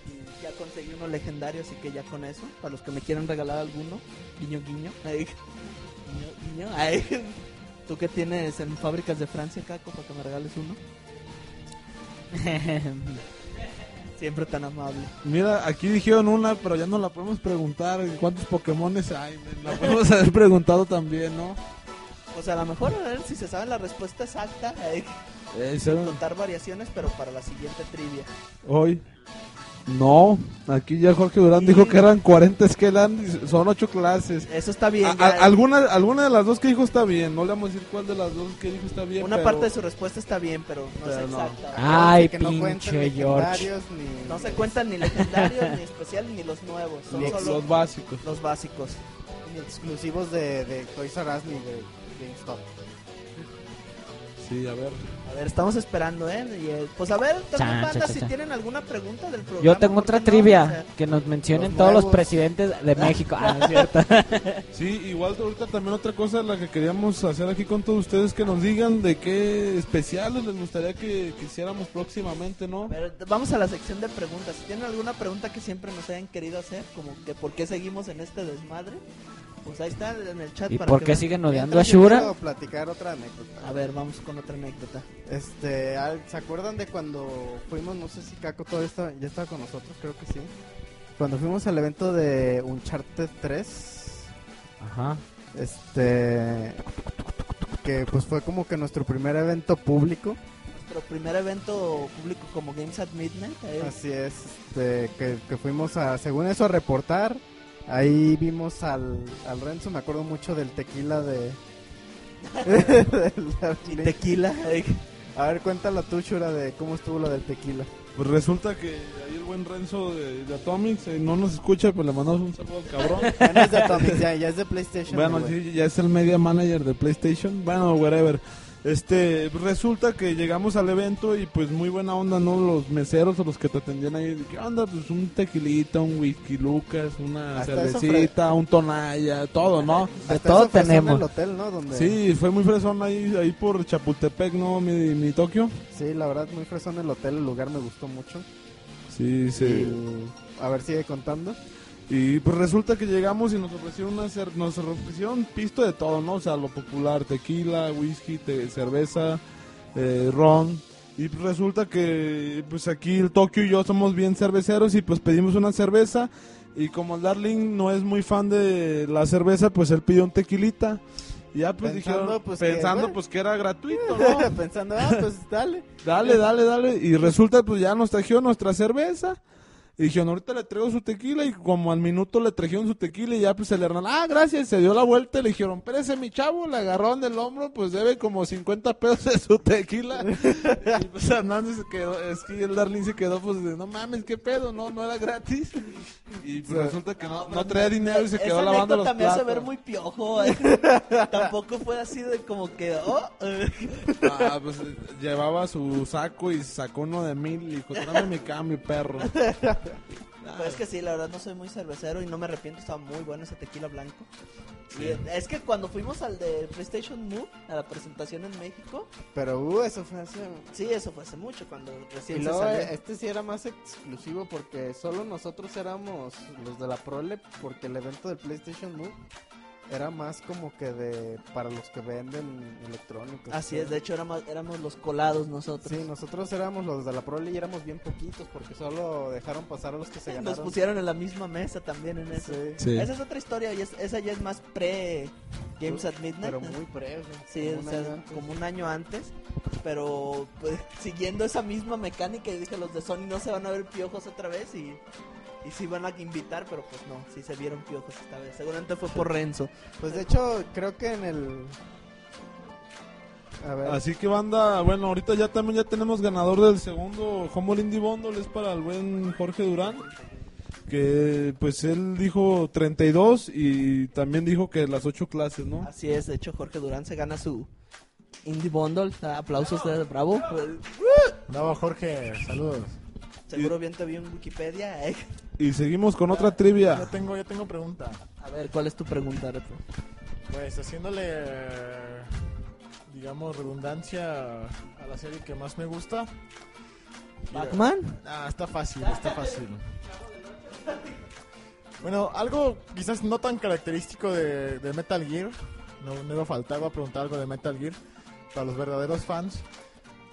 Y ya conseguí uno legendario, así que ya con eso, para los que me quieran regalar alguno, guiño guiño, eh. guiño, guiño, eh. ¿Tú qué tienes en fábricas de Francia, Caco, para que me regales uno? Siempre tan amable. Mira, aquí dijeron una, pero ya no la podemos preguntar. ¿Cuántos Pokémones hay? La podemos haber preguntado también, ¿no? O sea, a lo mejor a ver si se sabe la respuesta exacta, eh, Eh, sin contar variaciones, pero para la siguiente trivia. Hoy. No, aquí ya Jorge Durán dijo que eran 40 Skylanders, son 8 clases. Eso está bien. A- alguna, alguna de las dos que dijo está bien, no le vamos a decir cuál de las dos que dijo está bien. una pero- parte de su respuesta está bien, pero no Pero es no. exacta. Ay, que no cuentan pinche George. legendarios ni, No se cuentan ni legendarios, ni especiales, ni los nuevos. Son Ni solo Los básicos. los básicos. ni exclusivos de, de Toys R Us ni de GameStop. Sí, a ver. A ver, estamos esperando, ¿eh? Y, eh, pues a ver, también Chan, banda, chan, si chan. tienen alguna pregunta del programa. Yo tengo ¿por otra no? trivia, O sea, que nos mencionen los todos los presidentes de México. Ah, no es cierto. Sí, igual ahorita también otra cosa la que queríamos hacer aquí con todos ustedes que nos digan de qué especiales les gustaría que, que hiciéramos próximamente, ¿no? a ver, vamos a la sección de preguntas. Si tienen alguna pregunta que siempre nos hayan querido hacer, como que por qué seguimos en este desmadre, pues ahí está en el chat. ¿Y para por que qué siguen odiando a Shura? quiero platicar otra anécdota. A ver, vamos con otra anécdota. Este, al- ¿se acuerdan de cuando fuimos, no sé si Caco todavía estaba, ya estaba con nosotros, creo que sí. Cuando fuimos al evento de Uncharted 3, Ajá. este, que pues fue como que nuestro primer evento público. Nuestro primer evento público como Games at Midnight. eh, Así es, este, que, que fuimos a, según eso, a reportar. Ahí vimos al, al Renzo, me acuerdo mucho del tequila de... y tequila. A ver, cuéntala tú, Shura, de cómo estuvo lo del tequila. Pues resulta que ahí el buen Renzo de, de Atomics eh, no nos escucha, pues le mandamos un saludo al cabrón. Ya no es de Atomic, ya, ya es de PlayStation. Bueno, sí, ya es el media manager de PlayStation. Bueno, whatever. Este, resulta que llegamos al evento y pues muy buena onda, ¿no? Los meseros o los que te atendían ahí, ¿qué onda? Pues un tequilita, un whisky Lucas, una Hasta cervecita, un tonalla, todo, ¿no? De todo tenemos. en el hotel, ¿no? Donde... Sí, fue muy fresón ahí, ahí por Chapultepec, ¿no? Mi, mi Tokio. Sí, la verdad, muy fresón el hotel, el lugar me gustó mucho. Sí, sí. Y, a ver, sigue contando. Y pues resulta que llegamos y nos ofrecieron una cer- nos ofrecieron pisto de todo, ¿no? O sea, lo popular, tequila, whisky, te- cerveza, eh, ron. Y pues resulta que pues aquí el Tokio y yo somos bien cerveceros y pues pedimos una cerveza y como el Darling no es muy fan de la cerveza, pues él pidió un tequilita. Y ya pues Pensando, dijeron, pues, que, pensando bueno. pues que era gratuito, ¿no? Pensando, ah, pues dale. Dale, dale, dale. Y resulta, pues ya nos trajeron nuestra cerveza. Y dijeron, ahorita le traigo su tequila. Y como al minuto le trajeron su tequila. Y ya, pues el hermano, ah, gracias. Se dio la vuelta. Y le dijeron, espérese, mi chavo. Le agarraron del hombro. Pues debe como 50 pesos de su tequila. y pues Hernández se quedó. Es que el Darling se quedó, pues de, no mames, qué pedo. No, no era gratis. Y pues resulta que no, no traía dinero. Y se quedó Esa lavando los platos. ver muy piojo. eh. Tampoco fue así de como que, oh. Ah, pues llevaba su saco y sacó uno de mil. Y dijo, tráeme mi cambio, perro. Pues es que sí, la verdad no soy muy cervecero y no me arrepiento, estaba muy bueno ese tequila blanco. Y es que cuando fuimos al de PlayStation Move, a la presentación en México, Pero, uh, eso fue hace... sí, eso fue hace mucho, cuando Y recién se luego, salió. este sí era más exclusivo porque solo nosotros éramos los de la Prole, porque el evento del PlayStation Move era más como que de para los que venden electrónicos. Así es, de hecho éramos, éramos los colados nosotros. Sí, nosotros éramos los de la Prole y éramos bien poquitos porque solo dejaron pasar a los que se Nos ganaron. pusieron en la misma mesa también en eso. Sí, Sí. Esa es otra historia y es- esa ya es más pre Games at Midnight. pero muy pre, güey, Sí, como o un sea, año antes. como un año antes. Pero pues, siguiendo esa misma mecánica, y dije, los de Sony no se van a ver piojos otra vez y, y sí van a invitar, pero pues no, sí se vieron piojos esta vez. Seguramente fue por Renzo. Pues de hecho, creo que en el... A ver, Así que banda, bueno, ahorita ya también ya tenemos ganador del segundo Humble Indie Bundle, es para el buen Jorge Durán, que pues él dijo 32 y también dijo que las ocho clases, ¿no? Así es, de hecho Jorge Durán se gana su Indie Bundle. Aplausos de bravo. No, Jorge, saludos. Seguro bien te vi en Wikipedia. eh. Y seguimos con otra Ya trivia. tengo, ya tengo pregunta. A ver, ¿cuál es tu pregunta, Reto? Pues haciéndole, digamos, redundancia a la serie que más me gusta. ¿Batman? Ah, está fácil, está fácil. Bueno, algo quizás no tan característico de, de Metal Gear, no, no iba a faltar, iba a preguntar algo de Metal Gear para los verdaderos fans.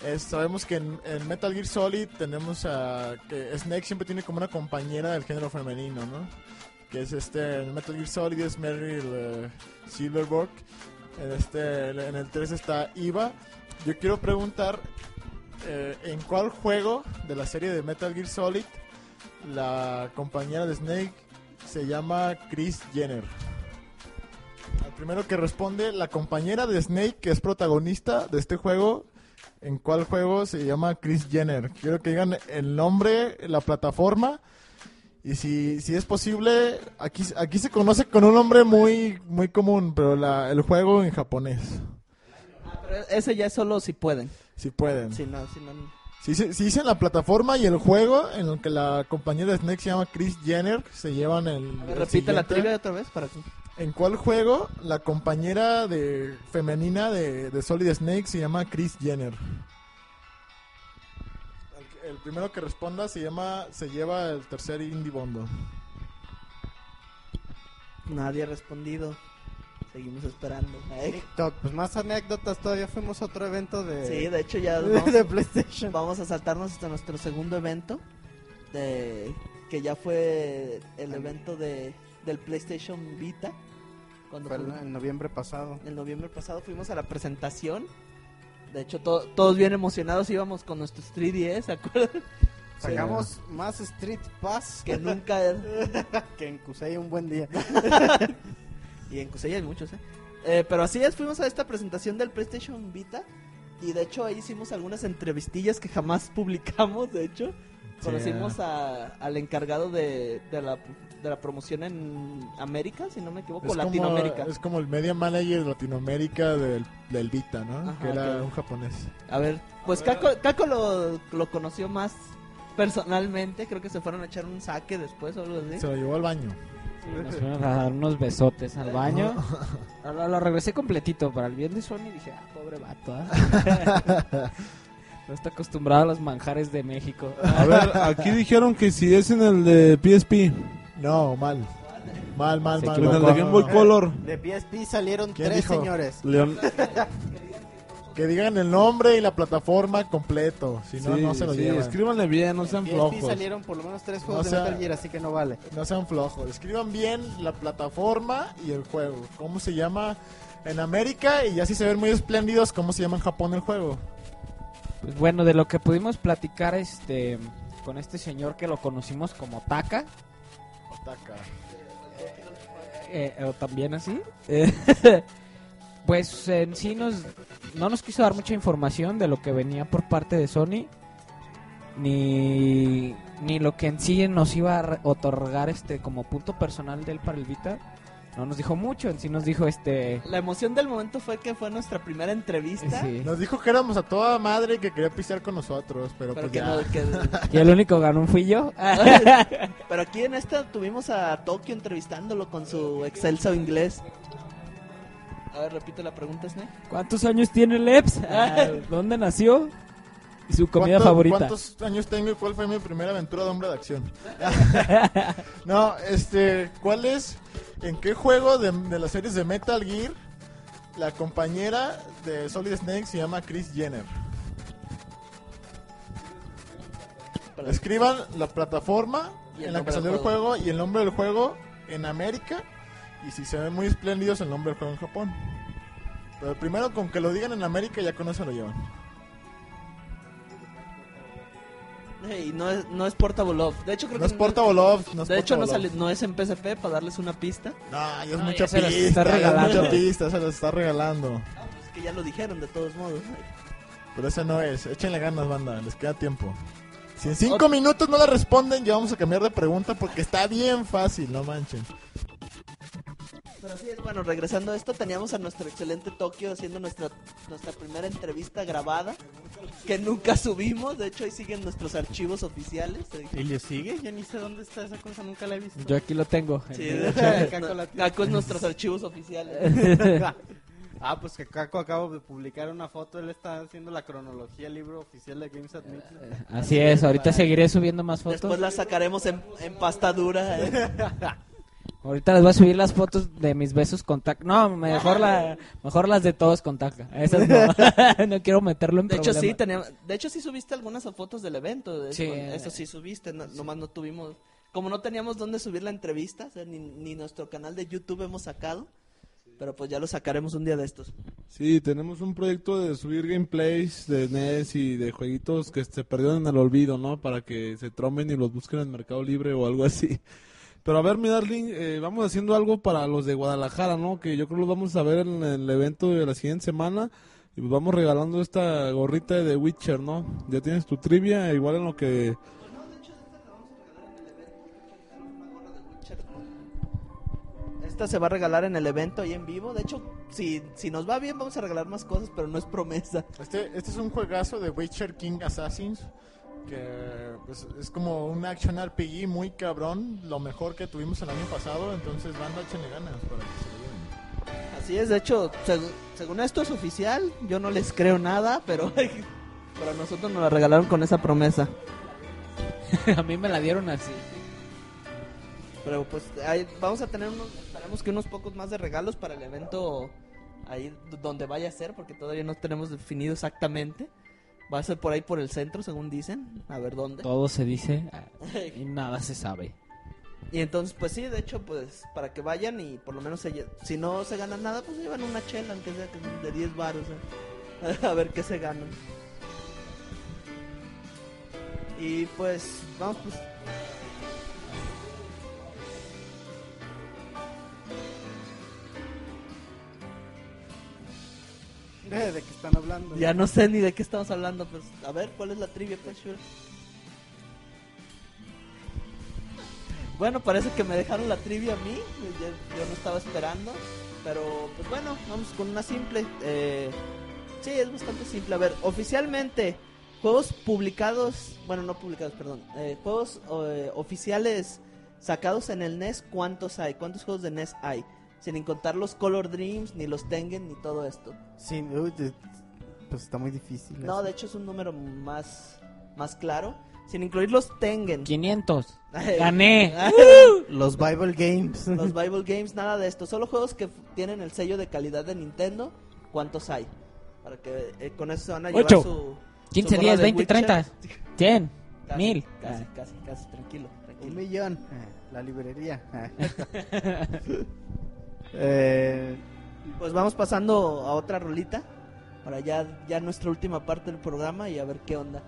Es, sabemos que en, Metal Gear Solid tenemos a que Snake siempre tiene como una compañera del género femenino, ¿no? Que es este, en Metal Gear Solid es Meryl eh, Silverberg, en, este, en el 3 está Eva. Yo quiero preguntar, eh, ¿en cuál juego de la serie de Metal Gear Solid la compañera de Snake se llama Chris Jenner? Al primero que responde, la compañera de Snake, que es protagonista de este juego, ¿en cuál juego se llama Chris Jenner? Quiero que digan el nombre, la plataforma. Y si, si es posible, aquí, aquí se conoce con un nombre muy, muy común, pero la, el juego en japonés. Ah, pero ese ya es solo si pueden. Si pueden. Si no, si no. Si, dicen la plataforma y el juego en el que la compañía de Snake se llama Chris Jenner, se llevan el. A ver, el repite la siguiente. trivia otra vez para que. ¿En cuál juego la compañera de femenina de, de Solid Snake se llama Chris Jenner? El, primero que responda se llama se lleva el tercer indie bondo. nadie ha respondido. Seguimos esperando. TikTok, pues más anécdotas, todavía fuimos a otro evento de, Sí, de hecho ya de, vamos, de PlayStation. vamos a saltarnos hasta nuestro segundo evento. De, que ya fue el evento de, del PlayStation Vita. Cuando Fue fuimos- en noviembre pasado. en noviembre pasado fuimos a la presentación. De hecho, to- todos bien emocionados íbamos con nuestros 3DS, ¿se acuerdan? Sacamos más Street Pass Que nunca... que en Kusei un buen día. y en Kusei hay muchos, ¿eh? Eh, Pero así es, fuimos a esta presentación del PlayStation Vita. Y de hecho ahí hicimos algunas entrevistillas que jamás publicamos, de hecho. Conocimos a- al encargado de, de, la, de la promoción en América, si no me equivoco, Es Latinoamérica. Como, es como el media manager de Latinoamérica del, del Vita, ¿no? Ajá, que era un japonés. A ver, pues Caco, Caco lo, lo conoció más personalmente. Creo que se fueron a echar un saque después o algo así. Se lo llevó al baño. Nos fuimos a dar unos besotes al baño. Lo, lo regresé completito para el bien de Sony. Dije, ah, pobre vato. ¿ah?". no está acostumbrado a los manjares de México. A ver, aquí dijeron que si es en el de PSP, No, mal. Mal, mal, mal. en el de Game Boy Color. De PSP salieron ¿Quién tres dijo? señores. Leon... Que digan el nombre y la plataforma completo. Si no, sí, no se lo sí, llevan. escríbanle bien, no sean PSP flojos. salieron por lo menos tres juegos No de Metal Gear, así que no vale. No sean flojos. Escriban bien la plataforma y el juego. ¿Cómo se llama en América? Y ya si se ven muy espléndidos, ¿cómo se llama en Japón el juego? Pues bueno, de lo que pudimos platicar este con este señor que lo conocimos como Taka, Otaka. eh, o también así, eh, pues en sí nos, no nos quiso dar mucha información de lo que venía por parte de Sony, ni, ni lo que en sí nos iba a otorgar este como punto personal de él para el Vita. No nos dijo mucho, en sí nos dijo este... La emoción del momento fue que fue nuestra primera entrevista. sí. Nos dijo que éramos a toda madre y que quería pistear con nosotros, pero, Pero pues que ya. no, que- Y el único ganón fui yo. Pero aquí en esta tuvimos a Tokio entrevistándolo con su excelso inglés. A ver, repite la pregunta, Snake. ¿Cuántos años tiene Leps? ¿Dónde nació? ¿Y su comida ¿Cuánto- favorita? ¿Cuántos años tengo y cuál fue mi primera aventura de hombre de acción? no, este, ¿cuál es, en qué juego de, de las series de Metal Gear la compañera de Solid Snake se llama Chris Jenner? Escriban la plataforma Y el en la que nombre del salió el juego. juego y el nombre del juego en América y si se ven muy espléndidos el nombre del juego en Japón. Pero primero con que lo digan en América ya con eso lo llevan. Hey, no, es, no es Portable Love. De hecho, creo No que es Portable Love, no es de hecho, no, Portable sale, no es en PSP para darles una pista. No, ya es No, mucha ya se las pista, está ya es regalando. mucha pista, se las está regalando. No, pues es que ya lo dijeron de todos modos. Pero ese no es, échenle ganas, banda, les queda tiempo. Si en cinco minutos no le responden, ya vamos a cambiar de pregunta porque está bien fácil, no manchen. Pero así es, bueno, regresando a esto, teníamos a nuestro excelente Tokio haciendo nuestra, nuestra primera entrevista grabada, que nunca subimos, de hecho ahí siguen nuestros archivos oficiales. ¿Y le sigue? Yo ni sé dónde está esa cosa, nunca la he visto. Yo aquí lo tengo. Sí, de hecho, Caco es nuestros archivos oficiales. ah, pues que Caco acabo de publicar una foto, él está haciendo la cronología, el libro oficial de Games Admit. Así es, ahorita seguiré subiendo más Después fotos. la sacaremos en, en pasta dura. ¿eh? Ahorita les voy a subir las fotos de mis besos con Taka. No, mejor, la, mejor las de todos con Taka. Esas no. no quiero meterlo en De hecho, sí, teníamos, de hecho, sí subiste algunas fotos del evento. de eso, Sí. Eso sí subiste, no- nomás no tuvimos... Como no teníamos dónde subir la entrevista, o sea, ni, ni nuestro canal de YouTube hemos sacado, pero pues ya lo sacaremos un día de estos. Sí, tenemos un proyecto de subir gameplays de NES y de jueguitos que se perdieron en el olvido, ¿no? Para que se tromen y los busquen en Mercado Libre o algo así. Pero a ver, mi darling, eh, vamos haciendo algo para los de Guadalajara, ¿no? Que yo creo que los vamos a ver en el evento de la siguiente semana. Y pues vamos regalando esta gorrita de The Witcher, ¿no? Ya tienes tu trivia, igual en lo que... Esta se va a regalar en el evento ahí en vivo. De hecho, si, si nos va bien, vamos a regalar más cosas, pero no es promesa. Este, este es un juegazo de Witcher King Assassins. Que pues, es como un action RPG muy cabrón. Lo mejor que tuvimos el año pasado. Entonces, banda, échenle ganas para que se lo lleven. Así es, de hecho, seg- según esto es oficial, yo no les creo nada, pero, pero a nosotros nos la regalaron con esa promesa. a mí me la dieron así. Pero pues ahí vamos a tener unos, Esperemos que unos pocos más de regalos para el evento ahí donde vaya a ser, porque todavía no tenemos definido exactamente. Va a ser por ahí por el centro, según dicen. A ver dónde. Todo se dice ah, y nada se sabe. Y entonces, pues sí, de hecho, pues para que vayan y por lo menos se si no se ganan nada, pues llevan una chela, aunque sea de 10 baros. A ver qué se ganan. Y pues, vamos pues. Ya no sé ni de qué estamos hablando, pues a ver, ¿cuál es la trivia, pues? Bueno, parece que me dejaron la trivia a mí, yo, yo no estaba esperando, pero pues bueno, vamos con una simple. Eh, sí, es bastante simple. A ver, oficialmente, juegos publicados, bueno, no publicados, perdón, eh, juegos eh, oficiales sacados en el NES, ¿cuántos hay? ¿Cuántos juegos de NES hay? Sin contar los Color Dreams, ni los Tengen, ni todo esto. Sí, pues está muy difícil. No, eso. de hecho es un número más, más claro. Sin incluir los Tengen. 500. Ay. Gané. Los Bible Games. Los Bible Games, nada de esto. Solo juegos que tienen el sello de calidad de Nintendo. ¿Cuántos hay? Para que eh, con eso se van a llevar Ocho. su... 15, su bola 10, de 20, Witcher. 30. 100. Casi, 1000. Casi, Ah. casi, casi, tranquilo. tranquilo. Un millón. Eh, La librería. Eh, Pues vamos pasando a otra rolita. Para ya, ya nuestra última parte del programa y a ver qué onda.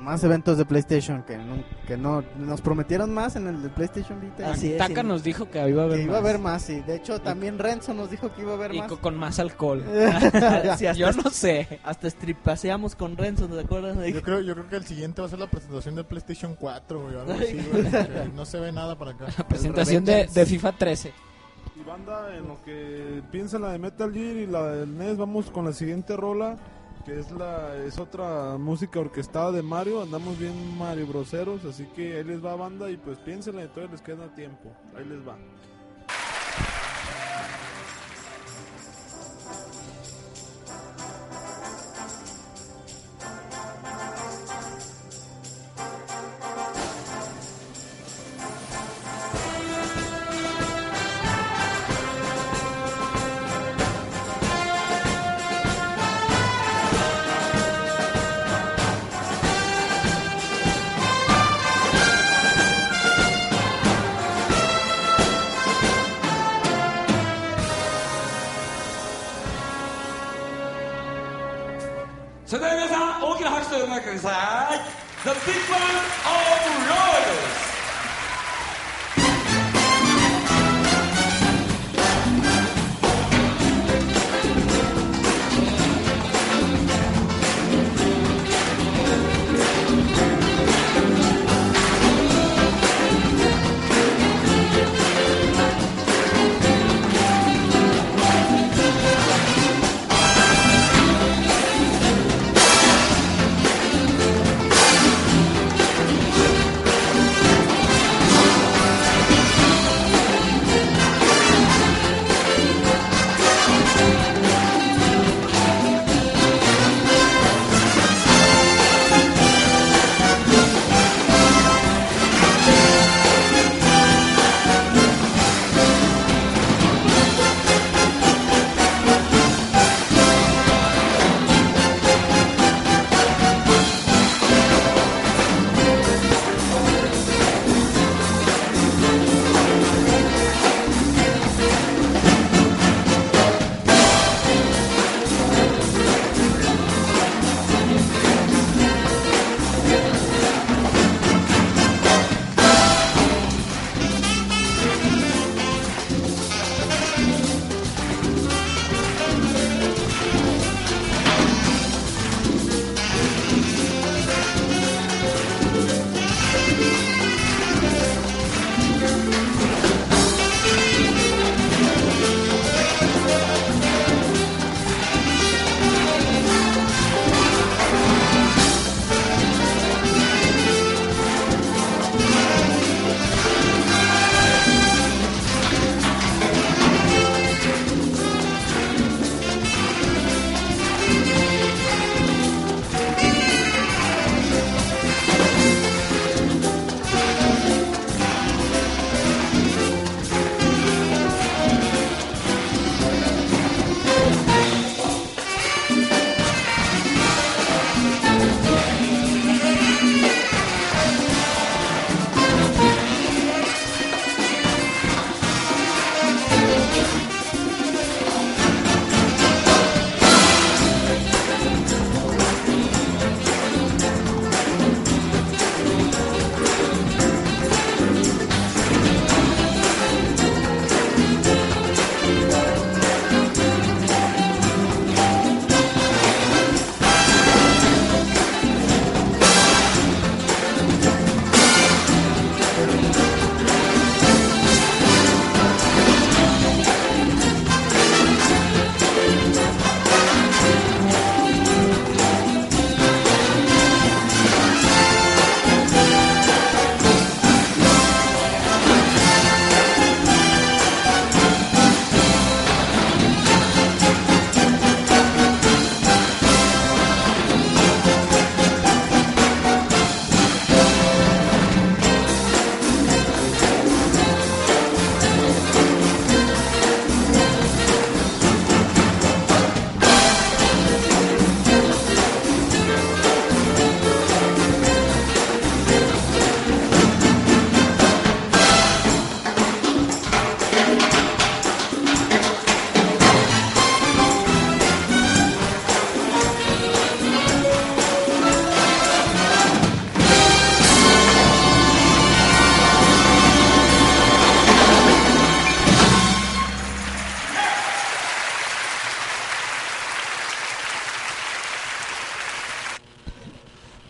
más eventos de PlayStation que no, que no nos prometieron más en el de PlayStation Vita. Así es, Taka sí. nos dijo que iba a haber que iba más. a haber más, sí. De hecho, también Renzo nos dijo que iba a haber Y más. co- con más alcohol. Sí, hasta, Yo no sé. hasta stripaseamos con Renzo, ¿te acuerdas? Yo creo, yo creo que el siguiente va a ser la presentación del PlayStation 4, güey, o algo así, güey, no se ve nada para acá. Presentación de, de FIFA 13. Banda, en lo que piensa la de Metal Gear y la del NES, vamos con la siguiente rola, que es la es otra música orquestada de Mario. Andamos bien Mario Broseros, así que ahí les va banda y pues piénsenla, y todavía les queda tiempo. Ahí les va.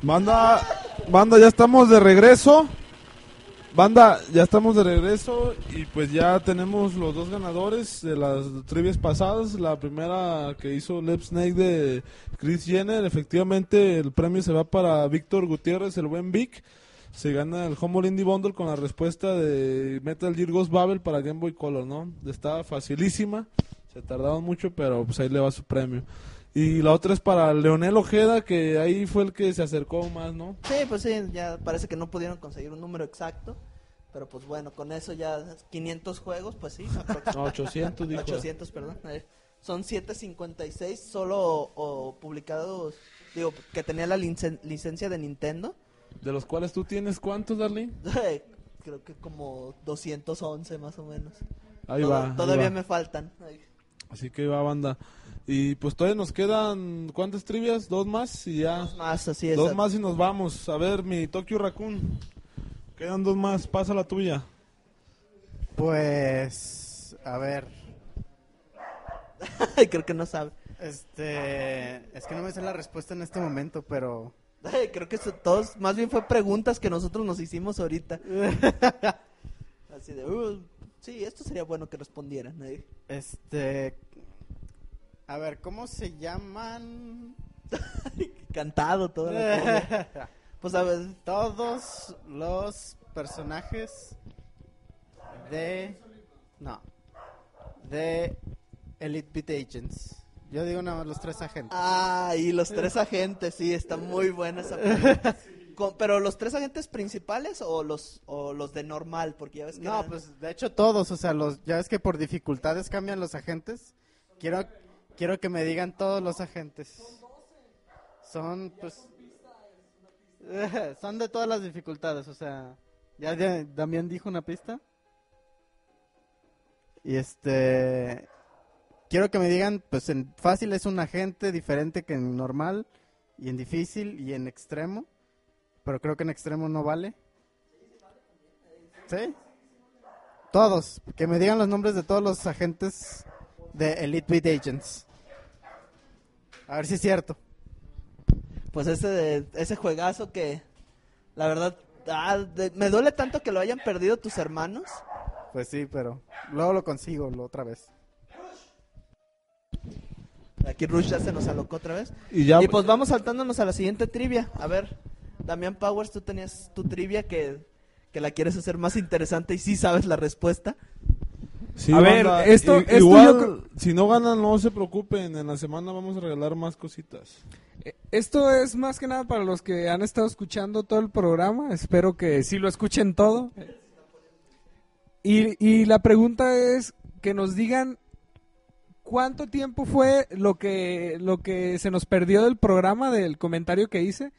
Banda, banda, ya estamos de regreso. Banda, ya estamos de regreso y pues ya tenemos los dos ganadores de las trivias pasadas. La primera que hizo Lep Snake de Chris Jenner. Efectivamente, el premio se va para Víctor Gutiérrez, el buen Vic. Se gana el Humble Indie Bundle con la respuesta de Metal Gear Ghost Babel para Game Boy Color, ¿no? Está facilísima. Se tardaron mucho, pero pues ahí le va su premio. Y la otra es para Leonel Ojeda, que ahí fue el que se acercó más, ¿no? Sí, pues sí, ya parece que no pudieron conseguir un número exacto. Pero pues bueno, con eso ya 500 juegos, pues sí. No, 800 dijo. 800, perdón. eh, son 756 solo o, o publicados, digo, que tenía la licen- licencia de Nintendo. De los cuales tú tienes cuántos, Darlene? Creo que como 211 más o menos. Ahí va. ahí Todavía va. me faltan. Así que va, banda. Y pues todavía nos quedan, ¿cuántas trivias? Dos más y ya. Dos más, así es. Dos más y nos vamos. A ver, mi Tokyo Raccoon. Quedan dos más, pasa la tuya. Pues, a ver, Creo que no sabe. este, es que no me sé la respuesta en este momento, pero Creo que eso todos, más bien fue preguntas que nosotros nos hicimos ahorita. Así de, "Uh, sí, esto sería bueno que respondieran. Ay. este, a ver, ¿cómo se llaman? Cantado todo. Pues a ver, Todos los personajes de, no, de Elite Beat Agents. Yo digo nada más los tres agentes. ah, y los tres agentes, sí, está muy buena esa pregunta. Con- Pero los tres agentes principales o los o los de normal, porque ya ves que No, eran- pues de hecho todos, o sea, los ya ves que por dificultades cambian los agentes. Quiero quiero que me digan todos los agentes. Son pues son de todas las dificultades, o sea, ya, ya Damián dijo una pista. Y este quiero que me digan, pues en fácil es un agente diferente que en normal y en difícil y en extremo, pero creo que en extremo no vale. ¿Sí? Todos. Que me digan los nombres de todos los agentes de Elite Beat Agents. A ver si es cierto. pues ese de- ese juegazo que la verdad ah, de- me duele tanto que lo hayan perdido tus hermanos. Pues sí, pero luego lo consigo lo otra vez. Aquí Rush ya se nos alocó otra vez. Y ya. Y pues vamos saltándonos a la siguiente trivia. A ver, Damián Powers, tú tenías tu trivia que, que la quieres hacer más interesante y sí sabes la respuesta. Sí, A ver, esto- esto igual, yo si no ganan, no se preocupen. En la semana vamos a regalar más cositas. Eh, Esto es más que nada para los que han estado escuchando todo el programa. Espero que sí lo escuchen todo. Y, y la pregunta es que nos digan cuánto tiempo fue lo que lo que se nos perdió del programa, del comentario que hice,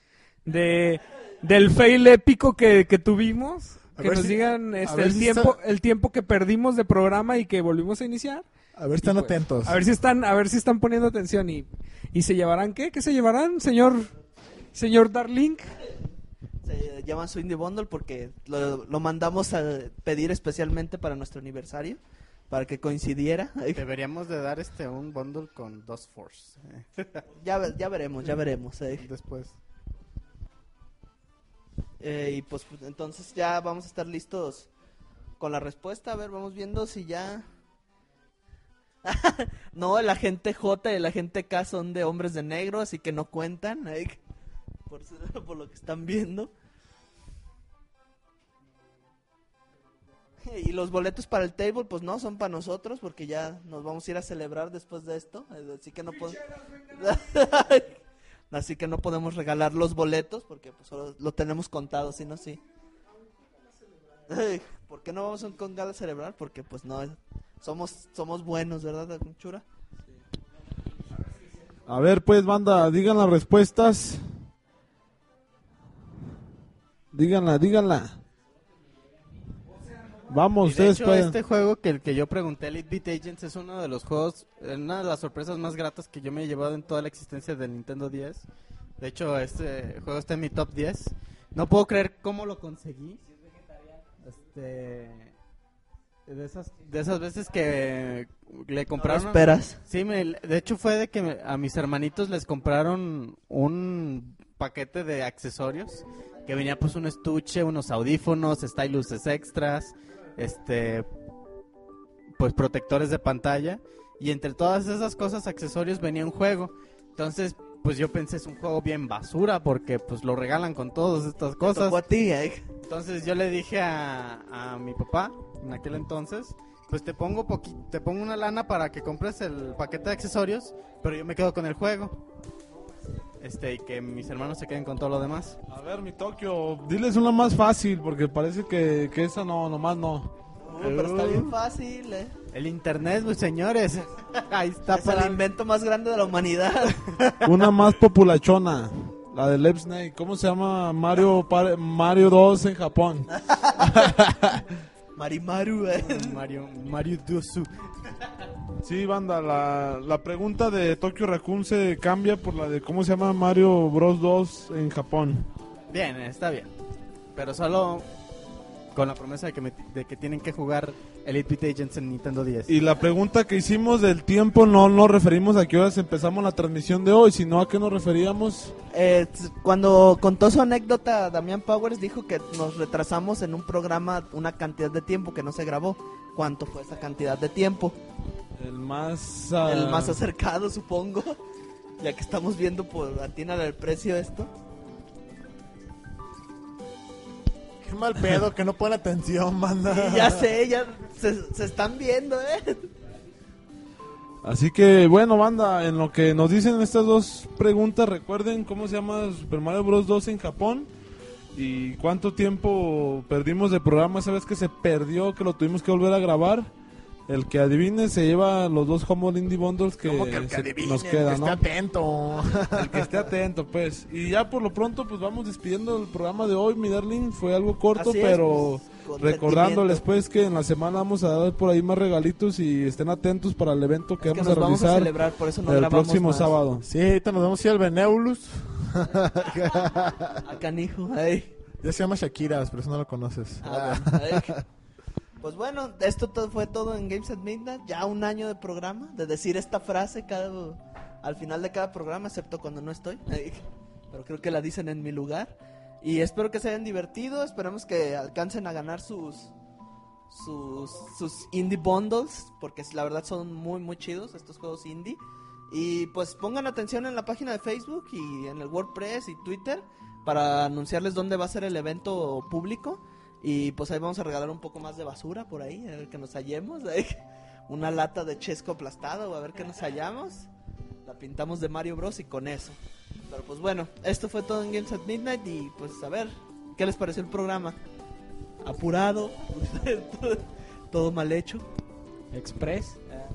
de del fail épico que, que tuvimos. A que nos si- digan este, el, si tiempo, está- el tiempo que perdimos de programa y que volvimos a iniciar. A ver, están pues, atentos. A ver si están, a ver si están poniendo atención y, y se llevarán qué, qué se llevarán, señor, señor Darling. Se llaman su Indie Bundle porque lo, lo mandamos a pedir especialmente para nuestro aniversario, para que coincidiera. Deberíamos de dar este un bundle con dos Force. eh, Ya, ya veremos, ya veremos. eh. Después. Eh, y pues pues, entonces ya vamos a estar listos con la respuesta. A ver, vamos viendo si ya... no, el agente J y el agente K son de hombres de negro, así que no cuentan. por, lo que están viendo. Y los boletos para el table, pues no, son para nosotros, porque ya nos vamos a ir a celebrar después de esto. eh, Así que no podemos... Así que no podemos regalar los boletos, porque pues solo lo tenemos contado, si no, sí. ¿Por qué no vamos a un con gala a celebrar? Porque pues no, somos, somos buenos, ¿verdad, Chura? A ver, pues, banda, digan las respuestas. Díganla, díganla. Vamos, Y de ustedes hecho, este juego que el que yo pregunté, Elite Beat Agents, es uno de los juegos, eh, una de las sorpresas más gratas que yo me he llevado en toda la existencia del Nintendo 10. De hecho, este juego está en mi top 10. No puedo creer cómo lo conseguí. Este, de esas, de esas veces que le compraron. esperas. Sí, me- de hecho fue de que me- a mis hermanitos les compraron un paquete de accesorios que venía pues un estuche, unos audífonos, styluses extras, este, pues protectores de pantalla y entre todas esas cosas accesorios venía un juego. Entonces, pues yo pensé es un juego bien basura porque pues lo regalan con todas estas cosas. Tocó a ti, eh. Entonces yo le dije a, a mi papá, en aquel entonces, pues te pongo poqui- te pongo una lana para que compres el paquete de accesorios, pero yo me quedo con el juego. Este, y que mis hermanos se queden con todo lo demás. A ver, mi Tokio, diles una más fácil, porque parece que, que esa no, nomás no. No, pero está bien fácil, eh. El internet, pues señores. Ahí está Es para el invento más grande de la humanidad. Una más populachona. La de Lep Snake. ¿Cómo se llama Mario Mario 2 en Japón? Marimaru, eh. Mario Mario Dosu. Sí, banda, la, la pregunta de Tokyo Raccoon se cambia por la de cómo se llama Mario Bros 2 en Japón. Bien, está bien. Pero solo con la promesa de que, me- de que tienen que jugar Elite Beat Agents en Nintendo 10. Y la pregunta que hicimos del tiempo no nos referimos a qué horas empezamos la transmisión de hoy, sino a qué nos referíamos. Eh, cuando contó su anécdota, Damián Powers dijo que nos retrasamos en un programa una cantidad de tiempo que no se grabó. ¿Cuánto fue esa cantidad de tiempo? El más... ah, El más acercado, supongo. Ya que estamos viendo por Atina el precio esto. Qué mal pedo que no ponen atención, manda. Sí, ya sé, ya se, se están viendo, ¿eh? Así que bueno, banda, en lo que nos dicen estas dos preguntas, recuerden cómo se llama Super Mario Bros. 2 en Japón y cuánto tiempo perdimos de programa esa vez que se perdió, que lo tuvimos que volver a grabar. El que adivine se lleva los dos Humble Indie Bundles que, ¿Cómo que el que se- adivine? nos quedan, Esté ¿no? atento. El que esté atento, pues. Y ya por lo pronto, pues vamos despidiendo el programa de hoy, mi darling. Fue algo corto, Así es, pero pues, recordándoles, pues, que en la semana vamos a dar por ahí más regalitos y estén atentos para el evento que Es que vamos nos a vamos a realizar celebrar, por eso no el próximo más. sábado. Sí, ahorita nos vamos a ir al Beneulus. A canijo, ay. Ya se llama Shakira, pero eso no lo conoces. Ah, bueno. Pues bueno, esto to- fue todo en Games at Midnight. Ya un año de programa, de decir esta frase cada, al final de cada programa, excepto cuando no estoy. Pero creo que la dicen en mi lugar. Y espero que se hayan divertido. Esperamos que alcancen a ganar sus sus, sus indie bundles. Porque la verdad son muy, muy chidos estos juegos indie. Y pues pongan atención en la página de Facebook y en el WordPress y Twitter para anunciarles dónde va a ser el evento público. Y pues ahí vamos a regalar un poco más de basura por ahí, a ver que nos hallemos. ahí. Una lata de chesco aplastado, a ver que nos hallamos. La pintamos de Mario Bros. y con eso. Pero pues bueno, esto fue todo en Games at Midnight y pues a ver, ¿qué les pareció el programa? Apurado, todo mal hecho. Express, eh,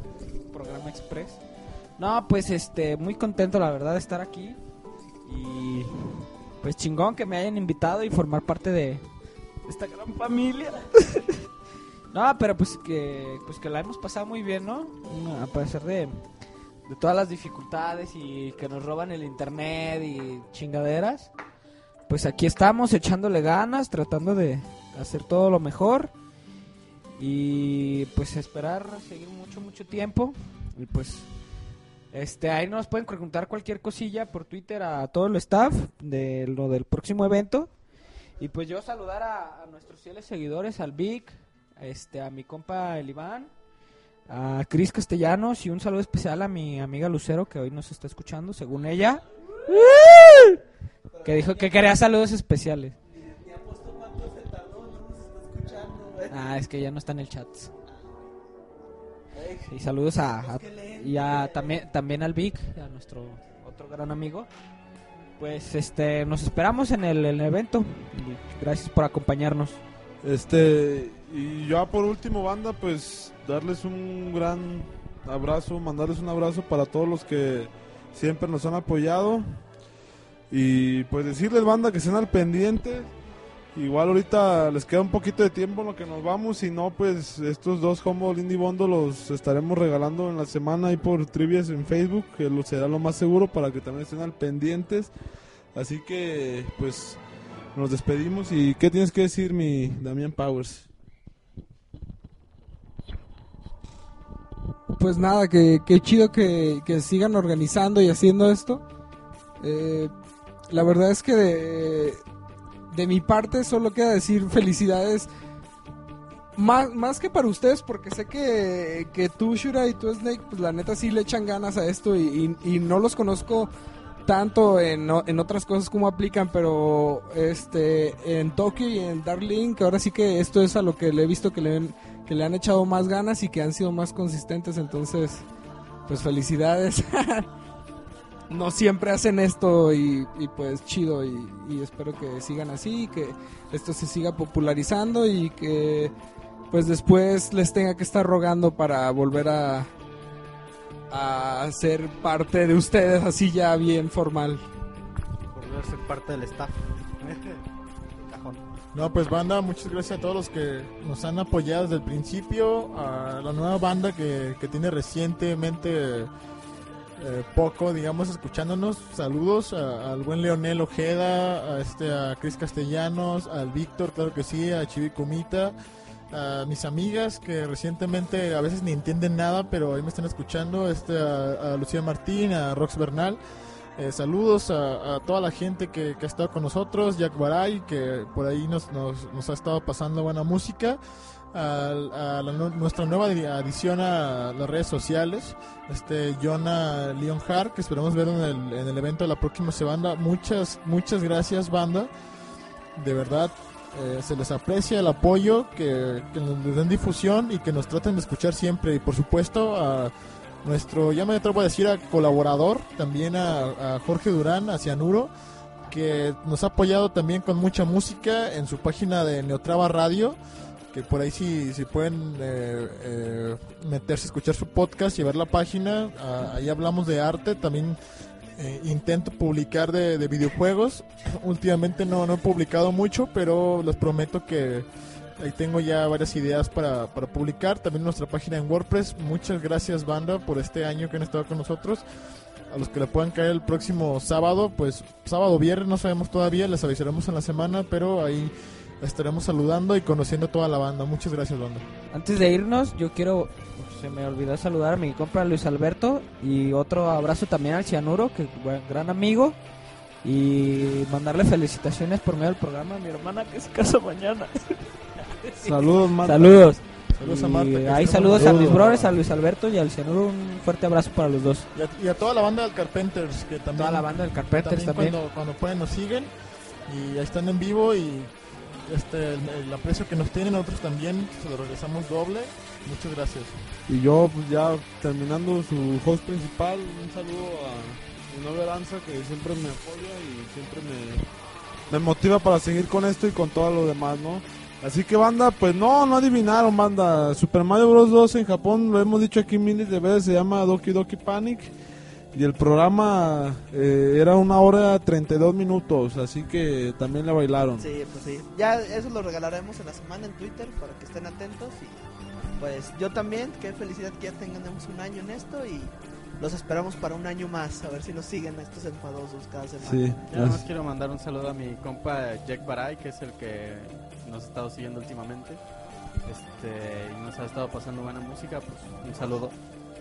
programa Express. No, pues este, muy contento la verdad de estar aquí y pues chingón que me hayan invitado y formar parte de esta gran familia. no, pero pues que, pues que la hemos pasado muy bien, ¿no? A pesar de, de todas las dificultades y que nos roban el internet y chingaderas. Pues aquí estamos echándole ganas, tratando de hacer todo lo mejor. Y pues esperar seguir mucho, mucho tiempo. Y pues este, ahí nos pueden preguntar cualquier cosilla por Twitter a todo el staff de lo del próximo evento. Y pues yo saludar a, nuestros fieles seguidores, al Vic, este, a mi compa el Iván, a Cris Castellanos y un saludo especial a mi amiga Lucero que hoy nos está escuchando, según ella. Que dijo que quería saludos especiales. Ah, es que ya no está en el chat. Y saludos a, a- y también también al Vic, a nuestro otro gran amigo. Pues este nos esperamos en el, evento. Gracias por acompañarnos. Este, y ya por último, banda, pues darles un gran abrazo, mandarles un abrazo para todos los que siempre nos han apoyado. Y pues decirles, banda, que estén al pendiente. Igual ahorita les queda un poquito de tiempo en lo que nos vamos. Si no, pues estos dos Humble Indie Bondo los estaremos regalando en la semana ahí por trivias en Facebook, que lo será lo más seguro para que también estén al pendientes. Así que, pues, nos despedimos. ¿Y qué tienes que decir, mi Damián Powers? Pues nada, que, que chido que, que sigan organizando y haciendo esto. Eh, la verdad es que de mi parte solo queda decir felicidades. Más, más que para ustedes, porque sé que, que tú, Shura, y tú, Snake, pues la neta sí le echan ganas a esto y, y- no los conozco tanto en, en otras cosas como aplican, pero este en Tokio y en Darling, que ahora sí que esto es a lo que le he visto que le, que le han echado más ganas y que han sido más consistentes, entonces, pues felicidades. no siempre hacen esto y, y pues chido y, y espero que sigan así, que esto se siga popularizando y que pues después les tenga que estar rogando para volver a a ser parte de ustedes así ya bien formal. Volver a ser parte del staff. Cajón. No, pues banda, muchas gracias a todos los que nos han apoyado desde el principio, a la nueva banda que, que tiene recientemente eh, poco, digamos, escuchándonos. Saludos al buen Leonel Ojeda, a este a Cris Castellanos, al Víctor, claro que sí, a Chivi Kumita, a mis amigas que recientemente a veces ni entienden nada, pero ahí me están escuchando, este a, a Lucía Martín, a Rox Bernal. Eh, saludos a, a toda la gente que, que ha estado con nosotros, Jack Baray, que por ahí nos, nos, nos ha estado pasando buena música, al- a, la nu- nuestra nueva adi- adición a las redes sociales, este Jonah Leonhard, que esperamos ver en el, en el evento de la próxima semana. Muchas, muchas gracias, banda. De verdad, eh, se les aprecia el apoyo, que, nos den difusión y que nos traten de escuchar siempre. Y por supuesto, a nuestro, ya me atrevo a decir, a colaborador, también a, a Jorge Durán, a Cianuro, que nos ha apoyado también con mucha música en su página de Neotrava Radio, que por ahí si, si pueden eh, eh, meterse escuchar su podcast y ver la página, ah, ahí hablamos de arte, también eh, intento publicar de, de videojuegos, últimamente no, no he publicado mucho, pero les prometo que ahí tengo ya varias ideas para, para publicar, también nuestra página en WordPress, muchas gracias banda por este año que han estado con nosotros, a los que le puedan caer el próximo sábado, pues sábado viernes, no sabemos todavía, les avisaremos en la semana, pero ahí estaremos saludando y conociendo a toda la banda, muchas gracias banda. Antes de irnos, yo quiero, se me olvidó saludar a mi compa Luis Alberto y otro abrazo también al Cianuro, que buen- gran amigo, y mandarle felicitaciones por medio del programa a mi hermana que se casa mañana. Saludos, Marta. Saludos. Saludos a Marta, ahí saludos a mis brothers, a Luis Alberto y al Cianuro, un fuerte abrazo para los dos. Y a, y a toda la banda del Carpenters, que también... Toda la banda del Carpenters también. Cuando, cuando pueden nos siguen y ahí están en vivo y este el, el aprecio que nos tienen nosotros también se lo regresamos doble. Muchas gracias. Y yo, pues ya terminando su host principal, un saludo a mi novia Aranza que siempre me apoya y siempre me, me motiva para seguir con esto y con todo lo demás, ¿no? Así que banda, pues no, no adivinaron banda. Super Mario Bros. 2 en Japón, lo hemos dicho aquí miles de veces, se llama Doki Doki Panic. Y el programa eh, era una hora 32 minutos, así que también le bailaron. Sí, pues sí. Ya eso lo regalaremos en la semana en Twitter para que estén atentos. Y pues yo también, qué felicidad que ya tengamos un año en esto y los esperamos para un año más. A ver si nos siguen estos enfadosos cada semana. Sí, Yo nada más quiero mandar un saludo a mi compa Jack Baray, que es el que nos ha estado siguiendo últimamente. Este, y nos ha estado pasando buena música, pues un saludo.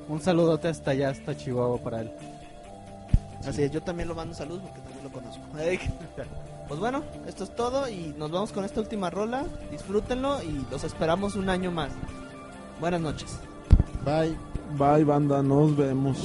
Un saludote hasta allá, hasta Chihuahua para él. Así es, yo también lo mando saludos porque también lo conozco. Pues bueno, esto es todo y nos vamos con esta última rola. Disfrútenlo y los esperamos un año más. Buenas noches. Bye. Bye, banda, nos vemos.